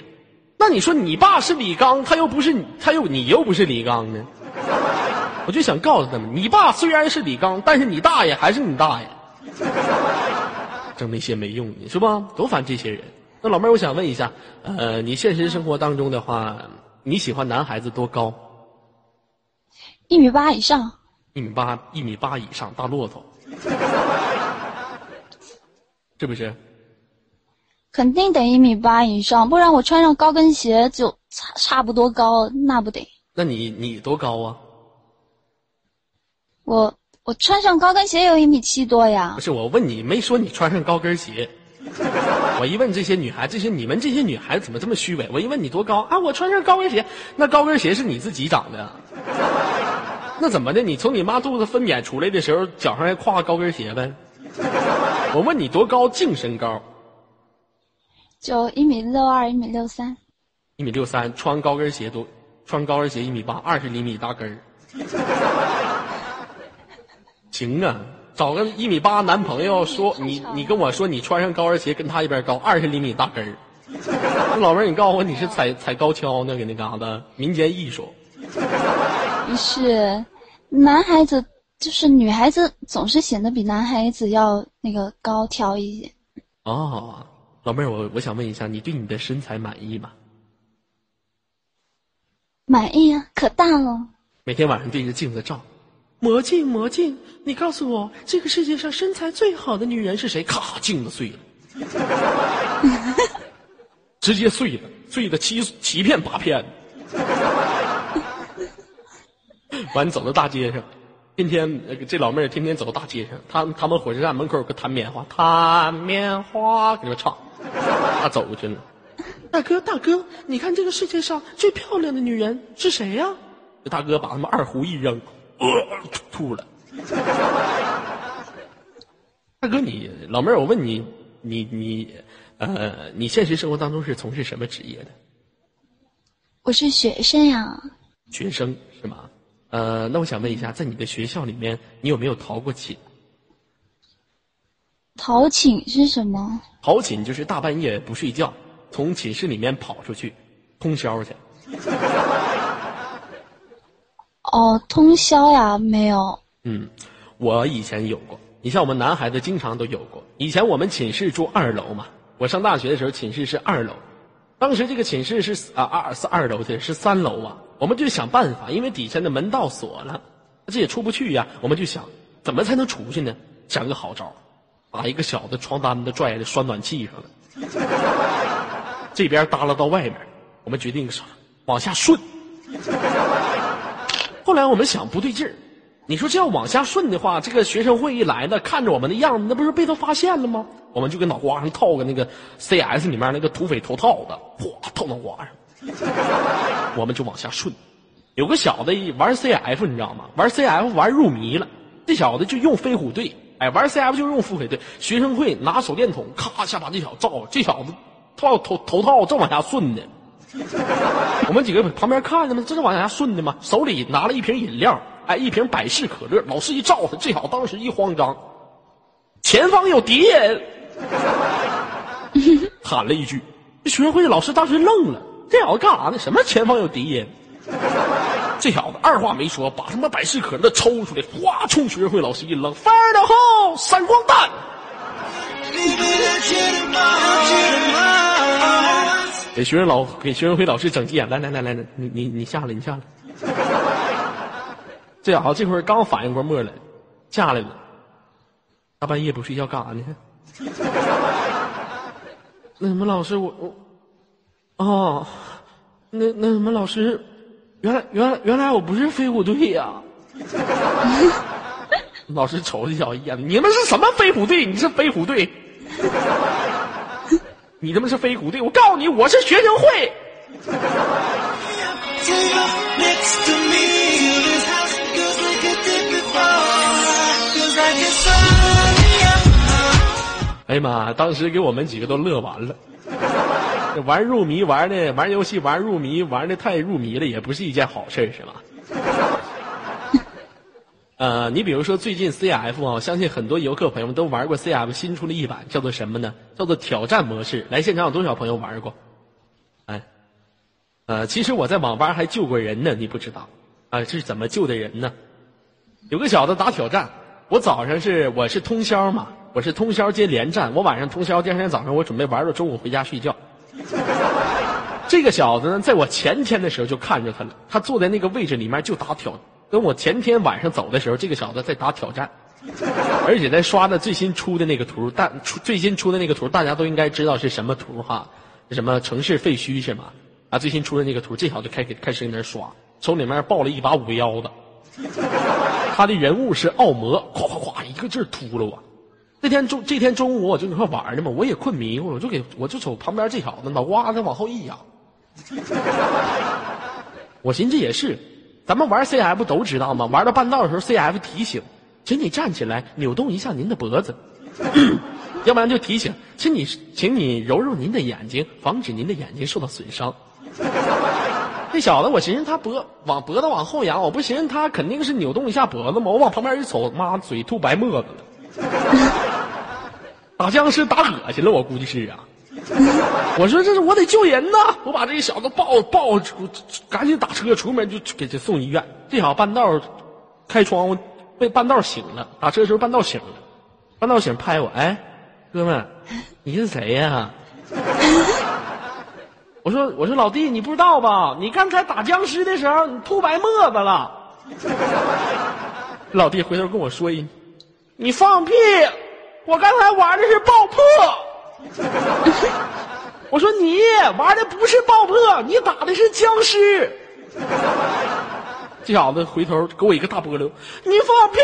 那你说你爸是李刚，他又不是你，他又你又不是李刚呢？我就想告诉他们，你爸虽然是李刚，但是你大爷还是你大爷，整那些没用的是吧？多烦这些人。那老妹儿，我想问一下，呃，你现实生活当中的话，你喜欢男孩子多高？一米八以上，一米八，一米八以上，大骆驼，是不是？肯定得一米八以上，不然我穿上高跟鞋就差差不多高，那不得？那你你多高啊？我我穿上高跟鞋有一米七多呀不。是我问你，没说你穿上高跟鞋。我一问这些女孩，这些你们这些女孩子怎么这么虚伪？我一问你多高啊？我穿上高跟鞋，那高跟鞋是你自己长的，那怎么的？你从你妈肚子分娩出来的时候，脚上还挎高跟鞋呗？我问你多高，净身高，就一米六二、一米六三，一米六三，穿高跟鞋多，穿高跟鞋一米八，二十厘米大跟儿。行啊，找个一米八男朋友说你你跟我说你穿上高跟鞋跟他一边高，二十厘米大跟儿。那 老妹儿，你告诉我你是踩踩高跷呢？给那嘎达民间艺术。不是男孩子，就是女孩子总是显得比男孩子要那个高挑一些。哦，老妹儿，我我想问一下，你对你的身材满意吗？满意啊，可大了。每天晚上对着镜子照，魔镜魔镜，你告诉我，这个世界上身材最好的女人是谁？咔，镜子碎了，直接碎了，碎的七七片八片。完，走到大街上，天天那个这老妹儿天天走到大街上，他他们火车站门口有个弹棉花，弹棉花给他唱，他走过去了。大哥，大哥，你看这个世界上最漂亮的女人是谁呀、这大哥把他们二胡一扔，呃，吐了。大哥你，老妹儿，我问你，你你，呃，你现实生活当中是从事什么职业的？我是学生呀，学生是吗？呃，那我想问一下，在你的学校里面，你有没有逃过寝？逃寝是什么？逃寝就是大半夜不睡觉，从寝室里面跑出去通宵去。哦，通宵呀，没有。嗯，我以前有过。你像我们男孩子经常都有过。以前我们寝室住二楼嘛，我上大学的时候寝室是二楼，当时这个寝室是啊二是二楼的是三楼啊，我们就想办法，因为底下的门道锁了，这也出不去呀，我们就想怎么才能出去呢？想个好招，把一个小的床单子拽在拴暖气上了，这边耷拉到外面，我们决定？往下顺。后来我们想不对劲儿，你说这要往下顺的话，这个学生会一来呢，看着我们的样子，那不是被他发现了吗？我们就给脑瓜上套个那个 CS 里面那个土匪头套子，哗套脑瓜上，我们就往下顺。有个小子玩 CF 你知道吗？玩 CF 玩入迷了，这小子就用飞虎队，哎，玩 CF 就用飞虎队。学生会拿手电筒咔一下把这小子照，这小子套头头套正往下顺呢。我们几个旁边看着呢，这是往下顺的吗？手里拿了一瓶饮料，哎，一瓶百事可乐。老师一照他，这小子当时一慌张，前方有敌人，喊了一句。学会老师当时愣了，这小子干啥呢？什么前方有敌人？这小子二话没说，把他妈百事可乐抽出来，哗，冲学会老师一扔，fire 的后闪光弹。给学生老给学生会老师整急眼，来来来来来，你你你下来，你下来。这小子这会儿刚反应过墨来，下来了。大半夜不睡觉干啥呢？那什么老师，我我，哦，那那什么老师，原来原来原来我不是飞虎队呀、老师瞅这小子一眼，你们是什么飞虎队？你是飞虎队？你他妈是飞虎队我告诉你我是学生会。哎呀妈当时给我们几个都乐完了。玩入迷玩的玩游戏玩入迷玩的太入迷了也不是一件好事是吧？呃，你比如说最近 CF 啊，我相信很多游客朋友们都玩过 CF 新出了一版，叫做什么呢？叫做挑战模式。来现场有多少朋友玩过？哎，呃，其实我在网吧还救过人呢，你不知道啊？这是怎么救的人呢？有个小子打挑战，我早上是我是通宵嘛，我是通宵接连战，我晚上通宵，第二天早上我准备玩到中午回家睡觉。这个小子呢，在我前天的时候就看着他了，他坐在那个位置里面就打挑，跟我前天晚上走的时候，这个小子在打挑战，而且在刷的最新出的那个图，大出最新出的那个图，大家都应该知道是什么图哈，什么城市废墟是吗？啊，最新出的那个图，这小子开始开始在那刷，从里面抱了一把五幺子，他的人物是奥魔，咵咵咵一个劲儿秃噜我。那天中这天中午我就跟他玩呢嘛，我也困迷糊了，我就给我就瞅旁边这小子脑瓜子往后一仰，我寻思这也是，咱们玩 CF 都知道吗？玩到半道的时候，CF 提醒，请你站起来扭动一下您的脖子，要不然就提醒，请你请你揉揉您的眼睛，防止您的眼睛受到损伤。这小子，我寻思他脖往脖子往后仰，我不寻思他肯定是扭动一下脖子吗？我往旁边一瞅，妈嘴吐白沫子了。打僵尸打恶心了，我估计是啊。我说这是我得救人呐！我把这小子抱抱出，赶紧打车出门就给他送医院。这小子半道开窗户被半道醒了，打车的时候半道醒了，半道醒拍我，哎，哥们，你是谁呀、我说我说老弟，你不知道吧？你刚才打僵尸的时候，你吐白沫子了。老弟回头跟我说一句：“你放屁！我刚才玩的是爆破。” 我说你玩的不是爆破，你打的是僵尸。这小子回头给我一个大波溜，你放屁！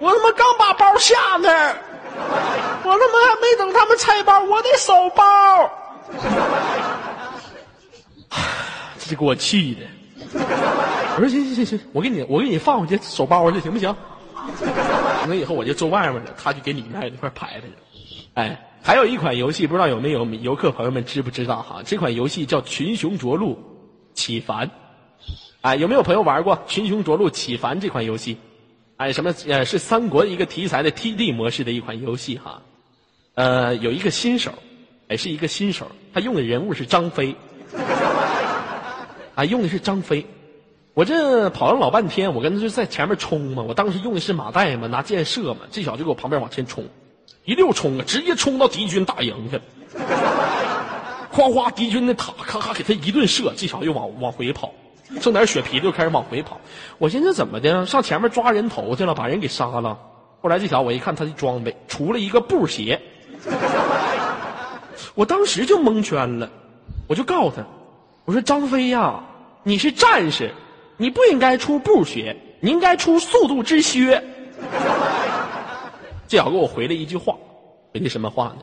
我他妈刚把包下那，我他妈还没等他们拆包，我得收包。这给我气的。我说行行行行，我给你我给你放回去收包去，行不行？那以后我就坐外面了，他就给里面一块排排着。哎，还有一款游戏，不知道有没有游客朋友们知不知道哈？这款游戏叫《群雄逐鹿起凡》。哎，有没有朋友玩过《群雄逐鹿起凡》这款游戏？哎，什么呃，是三国一个题材的 TD 模式的一款游戏哈。呃，有一个新手，哎，是一个新手，他用的人物是张飞。啊，用的是张飞。我这跑了老半天，我跟他就在前面冲嘛。我当时用的是马岱嘛，拿箭射嘛。这小子就给我旁边往前冲，一溜冲啊，直接冲到敌军大营去了。哗哗，敌军的塔咔咔给他一顿射，这小子又往往回跑，剩点血皮就开始往回跑。我寻思怎么的，上前面抓人头去了，把人给杀了。后来这小子我一看他的装备，除了一个布鞋，我当时就蒙圈了，我就告诉他，我说张飞呀，你是战士，你不应该出布鞋，你应该出速度之靴。最好给我回了一句话，回的什么话呢？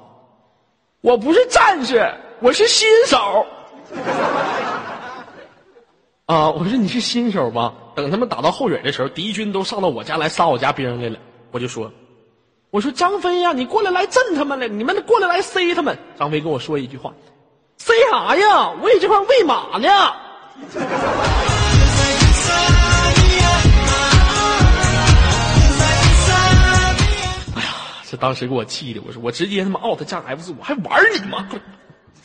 我不是战士，我是新手。啊，我说你是新手吧？等他们打到后院的时候，敌军都上到我家来杀我家兵来了，我就说，我说张飞呀、你过来来震他们来，你们过来来塞他们。张飞跟我说一句话，塞啥呀？我在这块喂马呢。这当时给我气的，我说我直接他妈 out 加 F 四，我还玩你吗？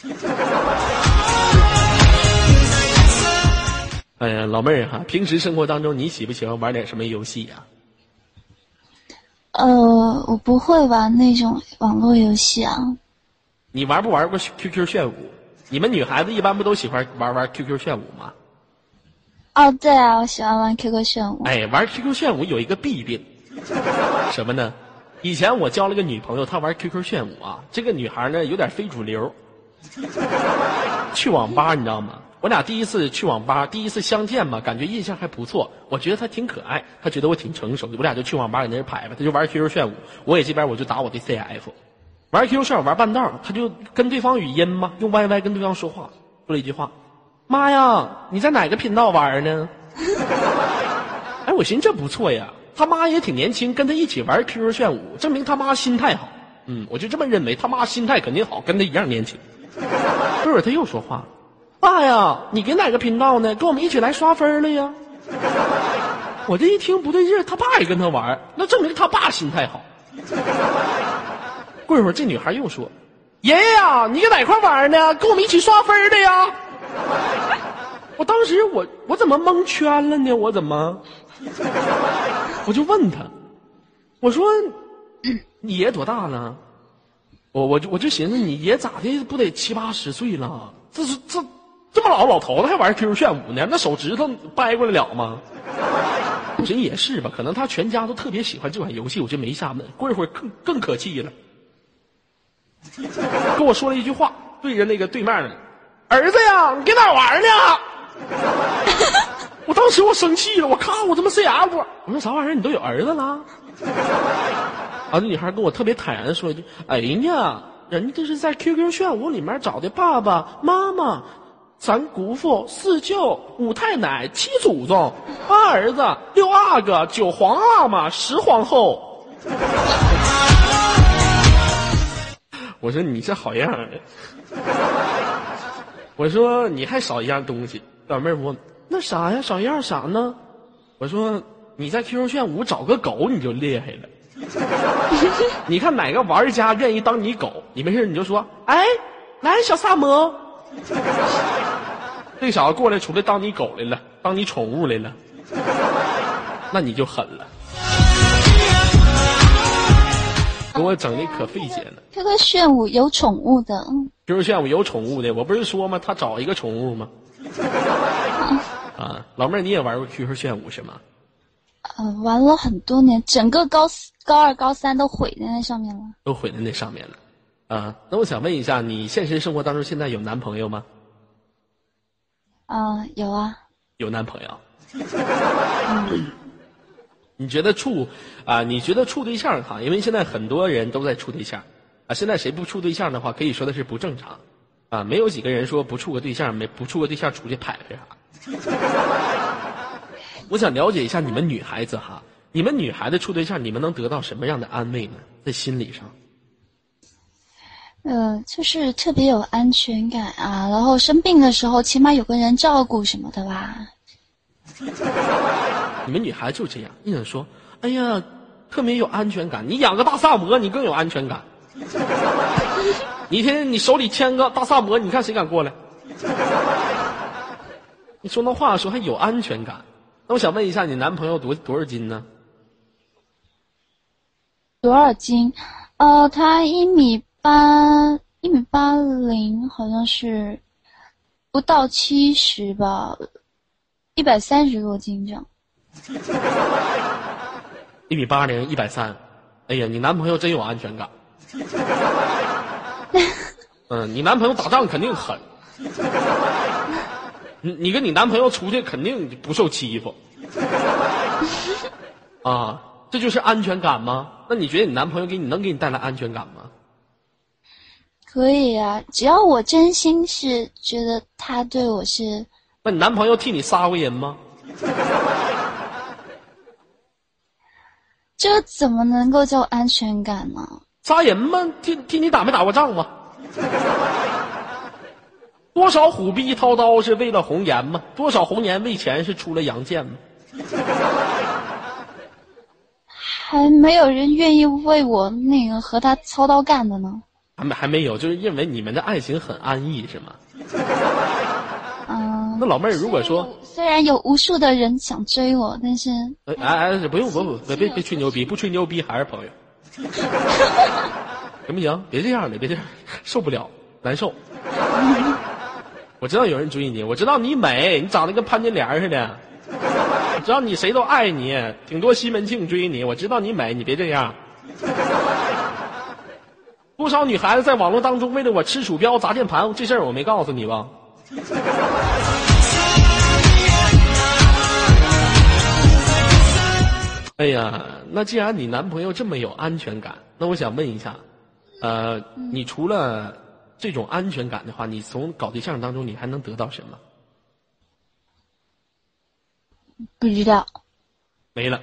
哎呀，老妹儿哈，平时生活当中你喜不喜欢玩点什么游戏呀、呃，我不会玩那种网络游戏啊。你玩不玩过 QQ 炫舞？你们女孩子一般不都喜欢玩玩 QQ 炫舞吗？哦，对啊，我喜欢玩 QQ 炫舞。哎，玩 QQ 炫舞有一个弊病，什么呢？以前我交了个女朋友，她玩 QQ 炫舞啊，这个女孩呢有点非主流，去网吧你知道吗？我俩第一次去网吧，第一次相见嘛，感觉印象还不错，我觉得她挺可爱，她觉得我挺成熟，我俩就去网吧在那儿排吧，她就玩 QQ 炫舞，我也这边我就打我的 CF，玩 QQ 炫舞玩半道，她就跟对方语音嘛，用 YY 跟对方说话，说了一句话：“妈呀，你在哪个频道玩呢？” 哎，我寻思这不错呀，他妈也挺年轻，跟他一起玩 QQ 炫舞，证明他妈心态好。嗯，我就这么认为，他妈心态肯定好，跟他一样年轻。一会儿他又说话，爸呀，你给哪个频道呢？跟我们一起来刷分了呀？我这一听不对劲，他爸也跟他玩，那证明他爸心态好。过一会儿这女孩又说，爷爷呀，你搁哪块玩呢？跟我们一起刷分的呀？我当时我我怎么蒙圈了呢？我怎么？我就问他，我说 你爷多大了？我我就我就寻思你爷咋的不得七八十岁了？这是这这么老老头子还玩 QQ 炫舞呢？那手指头掰过来了吗？我寻思也是吧，可能他全家都特别喜欢这款游戏，我就没下问。过一会儿更更可气了，跟我说了一句话，对着那个对面的儿子呀，你搁哪玩呢？我当时我生气了，我靠，我他妈 CF，我说啥玩意儿？你都有儿子了？啊，那女孩跟我特别坦然的说一句：“哎呀，人家这是在 QQ 炫舞里面找的爸爸妈妈、咱姑父、四舅、五太奶、七祖宗、八儿子、六阿哥、九皇阿玛、十皇后。”我说你这好样儿的。我说你还少一样东西，老妹儿我那啥呀，少一样啥呢？我说你在 QQ 炫舞找个狗你就厉害了。你看哪个玩家愿意当你狗，你没事你就说，哎，来小萨摩。这小子过来出来当你狗来了，当你宠物来了，那你就狠了，给我整的可费解了。QQ 炫舞有宠物的，QQ 炫舞有宠物的，我不是说吗？他找一个宠物吗？啊，老妹儿，你也玩过 QQ 炫舞是吗？呃，玩了很多年，整个高四高二、高三都毁在那上面了。都毁在那上面了。啊，那我想问一下，你现实生活当中现在有男朋友吗？啊、有啊，有男朋友。你觉得处啊？你觉得处对象哈？因为现在很多人都在处对象啊。现在谁不处对象的话，可以说的是不正常啊。没有几个人说不处个对象，没不处个对象出去拍拍啥。我想了解一下你们女孩子哈，你们女孩子处对象，你们能得到什么样的安慰呢？在心理上，呃，就是特别有安全感啊，然后生病的时候起码有个人照顾什么的吧。你们女孩子就这样，你想说，哎呀，特别有安全感。你养个大萨摩，你更有安全感。你天天你手里牵个大萨摩，你看谁敢过来？你说那话说还有安全感。那我想问一下，你男朋友多多少斤呢？多少斤？呃，他一米八，一米八零，好像是不到七十吧，一百三十多斤这样。一米八零，一百三。哎呀，你男朋友真有安全感。嗯，你男朋友打仗肯定狠。你你跟你男朋友出去肯定不受欺负啊，这就是安全感吗？那你觉得你男朋友给你能给你带来安全感吗？可以啊，只要我真心是觉得他对我是，那你男朋友替你杀过人吗？这怎么能够叫安全感呢？杀人吗？替替你打没打过仗吗？多少虎逼掏刀是为了红颜吗？多少红颜为钱是出了洋剑吗？还没有人愿意为我那个和他操刀干的呢。还没还没有，就是认为你们的爱情很安逸是吗？嗯，那老妹儿，如果说，虽然有无数的人想追我，但是哎哎哎，不用不不别别别吹牛逼，不吹牛逼还是朋友，行不行？别这样了，别这样，受不了，难受。我知道有人追你，我知道你美，你长得跟潘金莲似的，我知道你谁都爱你，挺多西门庆追你，我知道你美，你别这样。不少女孩子在网络当中为了我吃鼠标砸键盘，这事儿我没告诉你吧？哎呀，那既然你男朋友这么有安全感，那我想问一下，呃，你除了这种安全感的话，你从搞对象当中你还能得到什么？不知道。没了，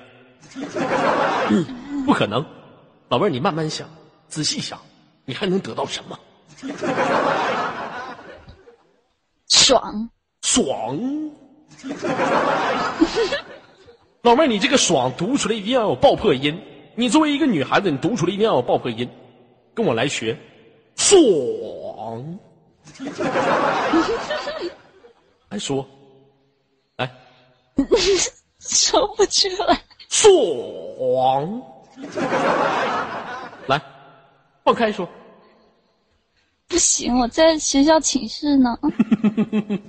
不可能。老妹儿，你慢慢想，仔细想，你还能得到什么？爽，爽。老妹儿，你这个爽读出来一定要有爆破音。你作为一个女孩子，你读出来一定要有爆破音，跟我来学，爽。来 说，来 说不出来。爽。来，放开说。不行，我在学校寝室呢。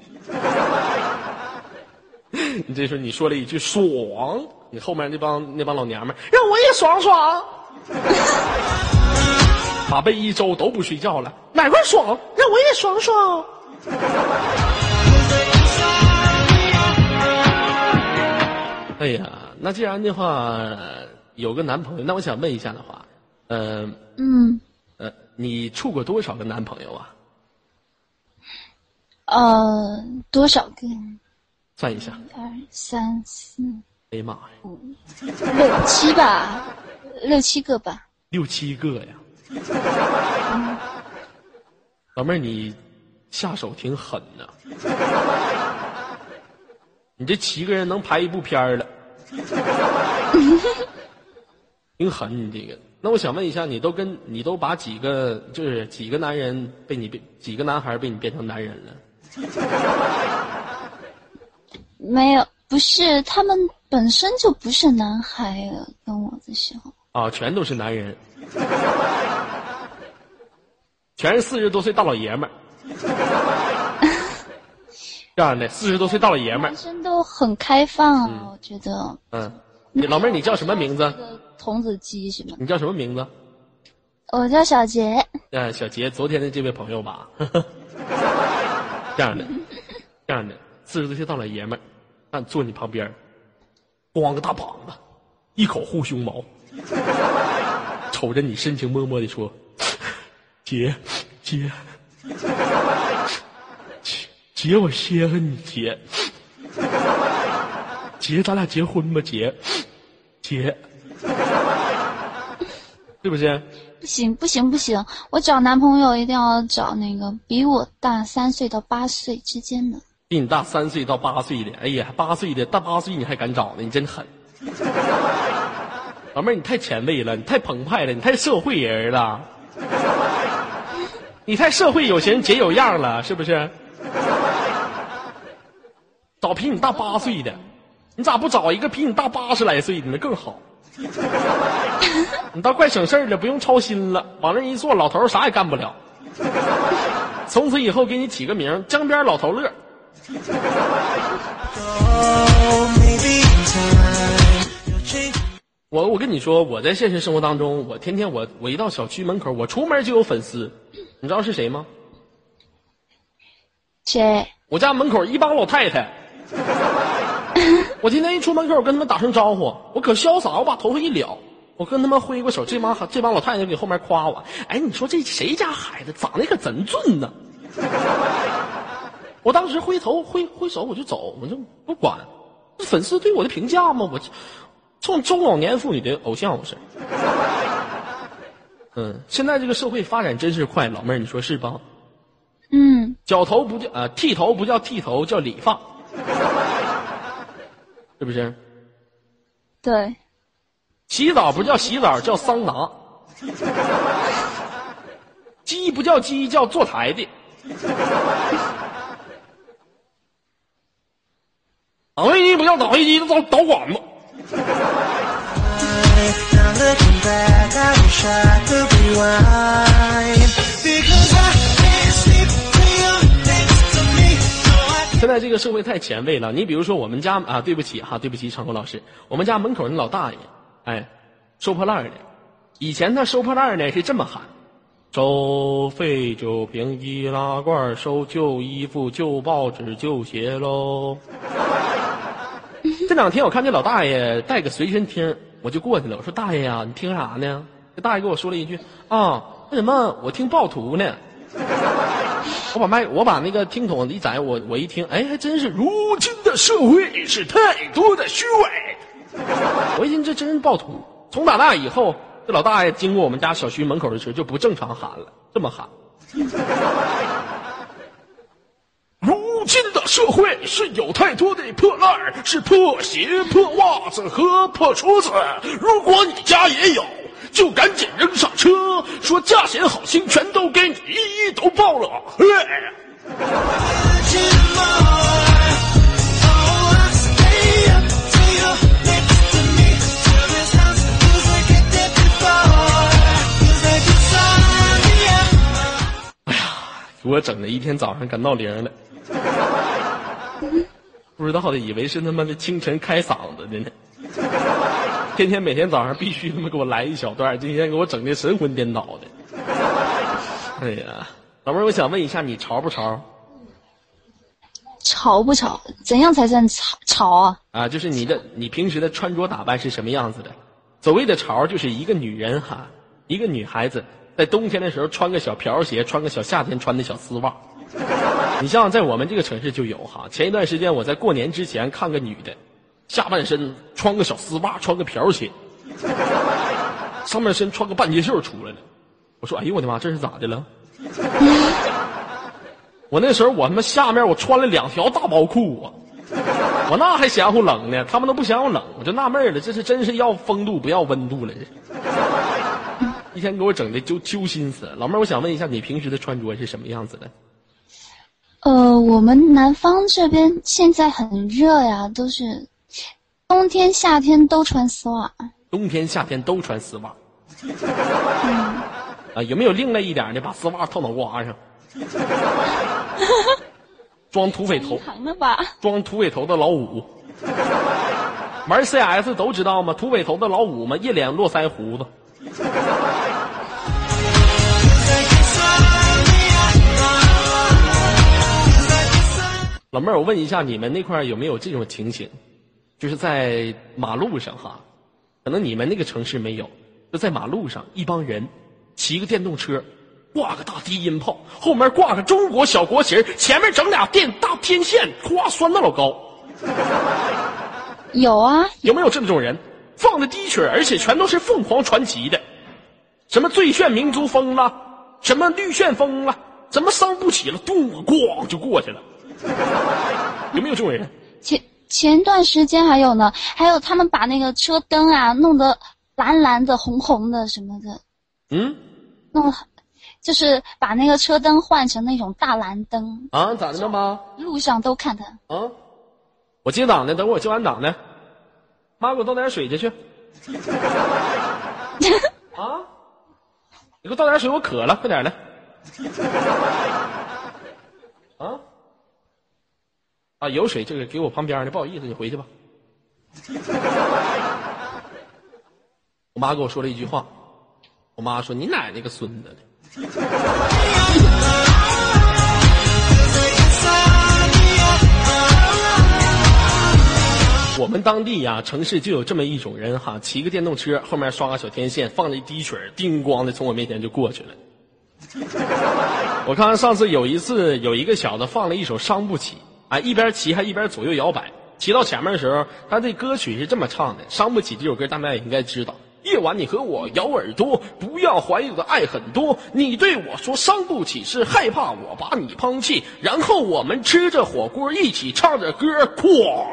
你这时候你说了一句“爽”，你后面那帮那帮老娘们让我也爽爽，马背一周都不睡觉了，哪块爽让我也爽爽。哎呀，那既然的话有个男朋友，那我想问一下的话，呃嗯，呃，你处过多少个男朋友啊？呃，多少个？算一下，一二三四哎呀妈呀，五六七吧，六七个吧。六七个呀！老妹儿，你下手挺狠呐！你这七个人能拍一部片儿了，挺狠。你这个，那我想问一下，你都跟你都把几个就是几个男人被你变几个男孩被你变成男人了？没有，不是，他们本身就不是男孩了，跟我的时候。啊，全都是男人，全是四十多岁大老爷们儿，这样的四十多岁大老爷们儿男。生都很开放啊，我觉得。嗯，你老妹儿，你叫什么名字？童子鸡是吗？你叫什么名字？我叫小杰。嗯，小杰，昨天的这位朋友吧，这样的，这样的，四十多岁大老爷们儿，那坐你旁边儿，光个大膀子，一口护胸毛，瞅着你深情脉脉的说：“姐，姐，姐，姐，我歇和你姐，姐，咱俩结婚吧，姐，姐，是不是？”不行不行不行，我找男朋友一定要找那个比我大三岁到八岁之间的。比你大三岁到八岁的，哎呀，八岁的大八岁你还敢找呢？你真狠！老妹儿，你太前卫了，你太澎湃了，你太社会人了，你太社会有型姐有样了，是不是？找比你大八岁的，你咋不找一个比你大八十来岁的呢？更好。你倒怪省事儿了，不用操心了，往那一坐，老头啥也干不了。从此以后给你起个名江边老头乐。我我跟你说，我在现实生活当中，我天天我我一到小区门口，我出门就有粉丝，你知道是谁吗？谁？我家门口一帮老太太，我今天一出门口，我跟他们打声招呼，我可潇洒，我把头发一撩，我跟他们挥过手，这帮这帮老太太给后面夸我，哎，你说这谁家孩子长得可真俊呢？我当时挥头挥挥手我就走，我就不管，粉丝对我的评价嘛，我冲中老年妇女的偶像我是。嗯，现在这个社会发展真是快，老妹儿你说是吧？嗯，绞头不叫呃剃头不叫剃头，叫理发，是不是？对，洗澡不叫洗澡，叫桑拿。鸡不叫鸡，叫坐台的。打飞机不叫打飞机，叫导管子。Looking back, I wish I could rewind. Because I can't sleep when you're next to me. 现在这个社会太前卫了，你比如说我们家啊，对不起哈，对不起，长空老师，我们家门口那老大爷，哎，收破烂的，以前他收破烂呢是这么喊：收废酒瓶易拉罐，收旧衣服、旧报纸、旧鞋喽。这两天我看这老大爷带个随身听，我就过去了，我说大爷呀、你听啥呢？这大爷跟我说了一句啊，为什么我听暴徒呢？我把麦，我把那个听筒一摘，我我一听，哎，还真是，如今的社会是太多的虚伪。我一听这真是暴徒。从打那以后，这老大爷经过我们家小区门口的时候就不正常喊了，这么喊。新的社会是有太多的破烂，是破鞋、破袜子和破厨子。如果你家也有，就赶紧扔上车，说价钱好心，全都给你一一都报了。哎呀，给我整的一天早上赶闹铃了。不知道的以为是他妈的清晨开嗓子的呢。天天每天早上必须他妈给我来一小段，今天给我整的神魂颠倒的。哎呀，老妹儿，我想问一下，你潮不潮潮不潮？怎样才算潮潮啊？啊？就是你的你平时的穿着打扮是什么样子的？所谓的潮，就是一个女人哈，一个女孩子在冬天的时候穿个小瓢鞋，穿个小夏天穿的小丝袜。你像在我们这个城市就有哈，前一段时间我在过年之前看个女的，下半身穿个小丝袜，穿个瓢鞋，上半身穿个半截袖出来了。我说：“哎呦我的妈，这是咋的了？” 我那时候我他妈下面我穿了两条大包裤啊，我那还嫌乎冷呢，他们都不嫌乎冷，我就纳闷了，这是真是要风度不要温度了，这。一天给我整的揪揪心死。老妹，我想问一下，你平时的穿着是什么样子的？呃，我们南方这边现在很热呀，都是冬天、夏天都穿丝袜。冬天、夏天都穿丝袜。啊，有没有另类一点的，把丝袜套脑瓜上，装土匪头，长了吧？装土匪头的老五。玩 CS 都知道吗？土匪头的老五嘛，一脸络腮胡子。老妹儿，我问一下，你们那块儿有没有这种情形？就是在马路上哈，可能你们那个城市没有，就在马路上，一帮人骑个电动车，挂个大低音炮，后面挂个中国小国旗儿，前面整俩电大天线，哗拴那老高。有啊，有没有这种人？放的低曲儿，而且全都是凤凰传奇的，什么最炫民族风了，什么绿旋风了，什么伤不起了，咚咣就过去了。有没有这种人？前前段时间还有呢，还有他们把那个车灯啊弄得蓝蓝的、红红的什么的，嗯弄就是把那个车灯换成那种大蓝灯，啊，咋的了吗？路上都看他。啊，我接档呢，等我接完档呢。妈，给我倒点水去去。啊，你给我倒点水，我渴了，快点来。啊啊有水这个给我旁边的不好意思你回去吧。我妈跟我说了一句话我妈说你奶奶个孙子的 我们当地呀城市就有这么一种人哈骑个电动车后面刷个小天线放了一滴水叮咣的从我面前就过去了。我看上次有一次有一个小子放了一首伤不起啊，一边骑还一边左右摇摆。骑到前面的时候，他这歌曲是这么唱的，《伤不起》这首歌大家也应该知道。夜晚你和我咬耳朵，不要怀疑我的爱很多。你对我说伤不起，是害怕我把你抛弃。然后我们吃着火锅，一起唱着歌，哐，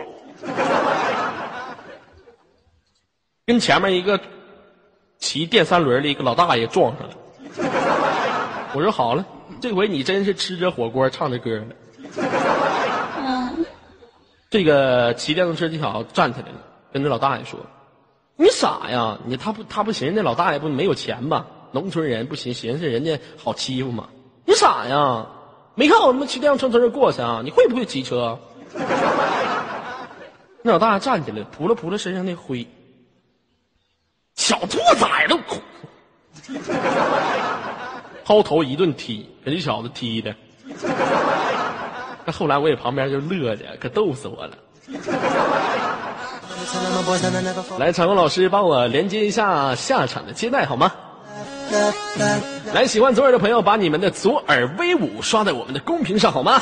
跟前面一个骑电三轮的一个老大爷撞上了。我说好了，这回你真是吃着火锅唱着歌了。这个骑电动车这小子站起来了，跟那老大爷说：“你傻呀？你他不他不寻思那老大爷不没有钱吗？农村人不寻寻思人家好欺负吗？你傻呀？没看我他妈骑电动车从这过去啊？你会不会骑车？”那老大爷站起来，扑了扑了身上那灰，小兔崽子，薅头一顿踢，给这小子踢的。那后来我也旁边就乐的可逗死我了。来，场控老师帮我连接一下下场的接待好吗？来，喜欢左耳的朋友，把你们的左耳威武刷在我们的公屏上好吗？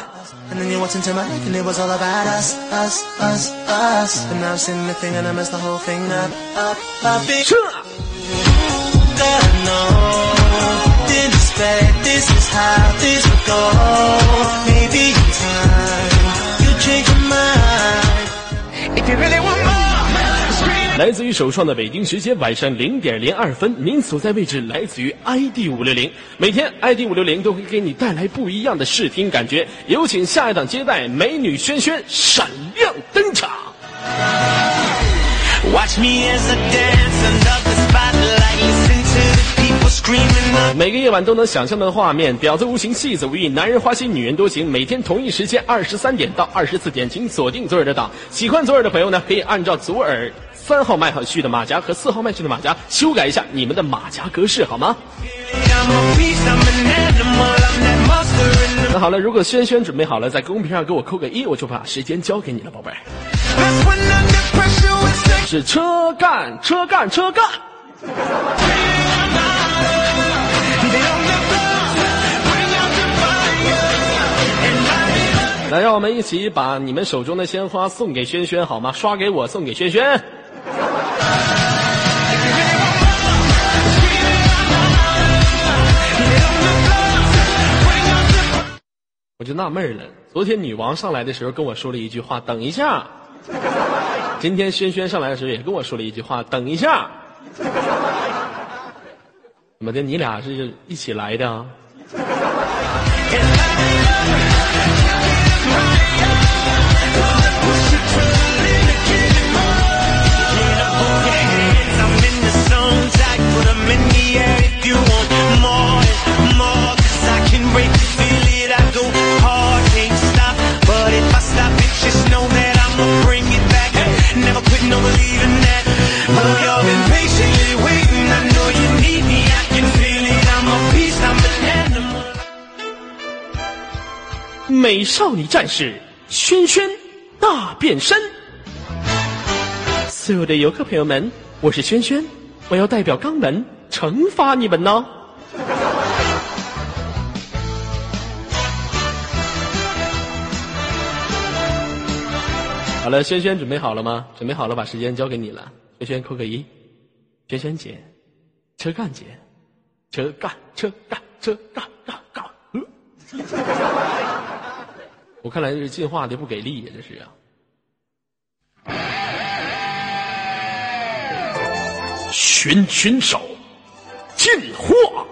撤。This is how this would go. Maybe in time you change your mind. If you really want more, scream. 来自于首创的北京时间晚上零点零二分，您所在位置来自于 ID 五六零。每天 ID 五六零都会给你带来不一样的视听感觉。有请下一档接待美女萱萱闪亮登场。Watch me as I dance under the spotlight. 每个夜晚都能想象到的画面，婊子无情，戏子无义，男人花心，女人多情。每天同一时间二十三点到二十四点，请锁定左耳的档。喜欢左耳的朋友呢，可以按照左耳三号麦序的马甲和四号麦序的马甲修改一下你们的马甲格式，好吗那好了，如果轩轩准备好了，在公屏上给我扣个一，我就把时间交给你了，宝贝儿。是车干，车干，车干。来，让我们一起把你们手中的鲜花送给轩轩，好吗？刷给我，送给轩轩。我就纳闷了，昨天女王上来的时候跟我说了一句话：“等一下。”今天轩轩上来的时候也跟我说了一句话：“等一下。”怎么的？你俩是一起来的啊？美少女战士轩轩大变身。所有的游客朋友们，我是轩轩，我要代表肛门惩罚你们呢。好了，轩轩准备好了吗？准备好了，把时间交给你了。轩轩扣个一，轩轩姐，车干姐，车干车干车干干。我看来这是进化的不给力呀，这是啊。寻寻手，进化。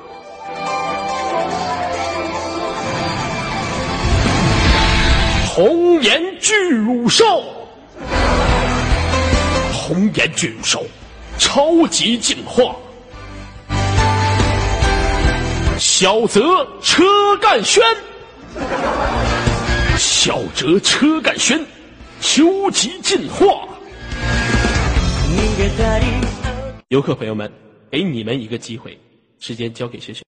红颜巨乳兽，红颜巨乳兽，超级进化。小泽车干轩。小泽车干轩，究极进化。游客朋友们，给你们一个机会，时间交给选手。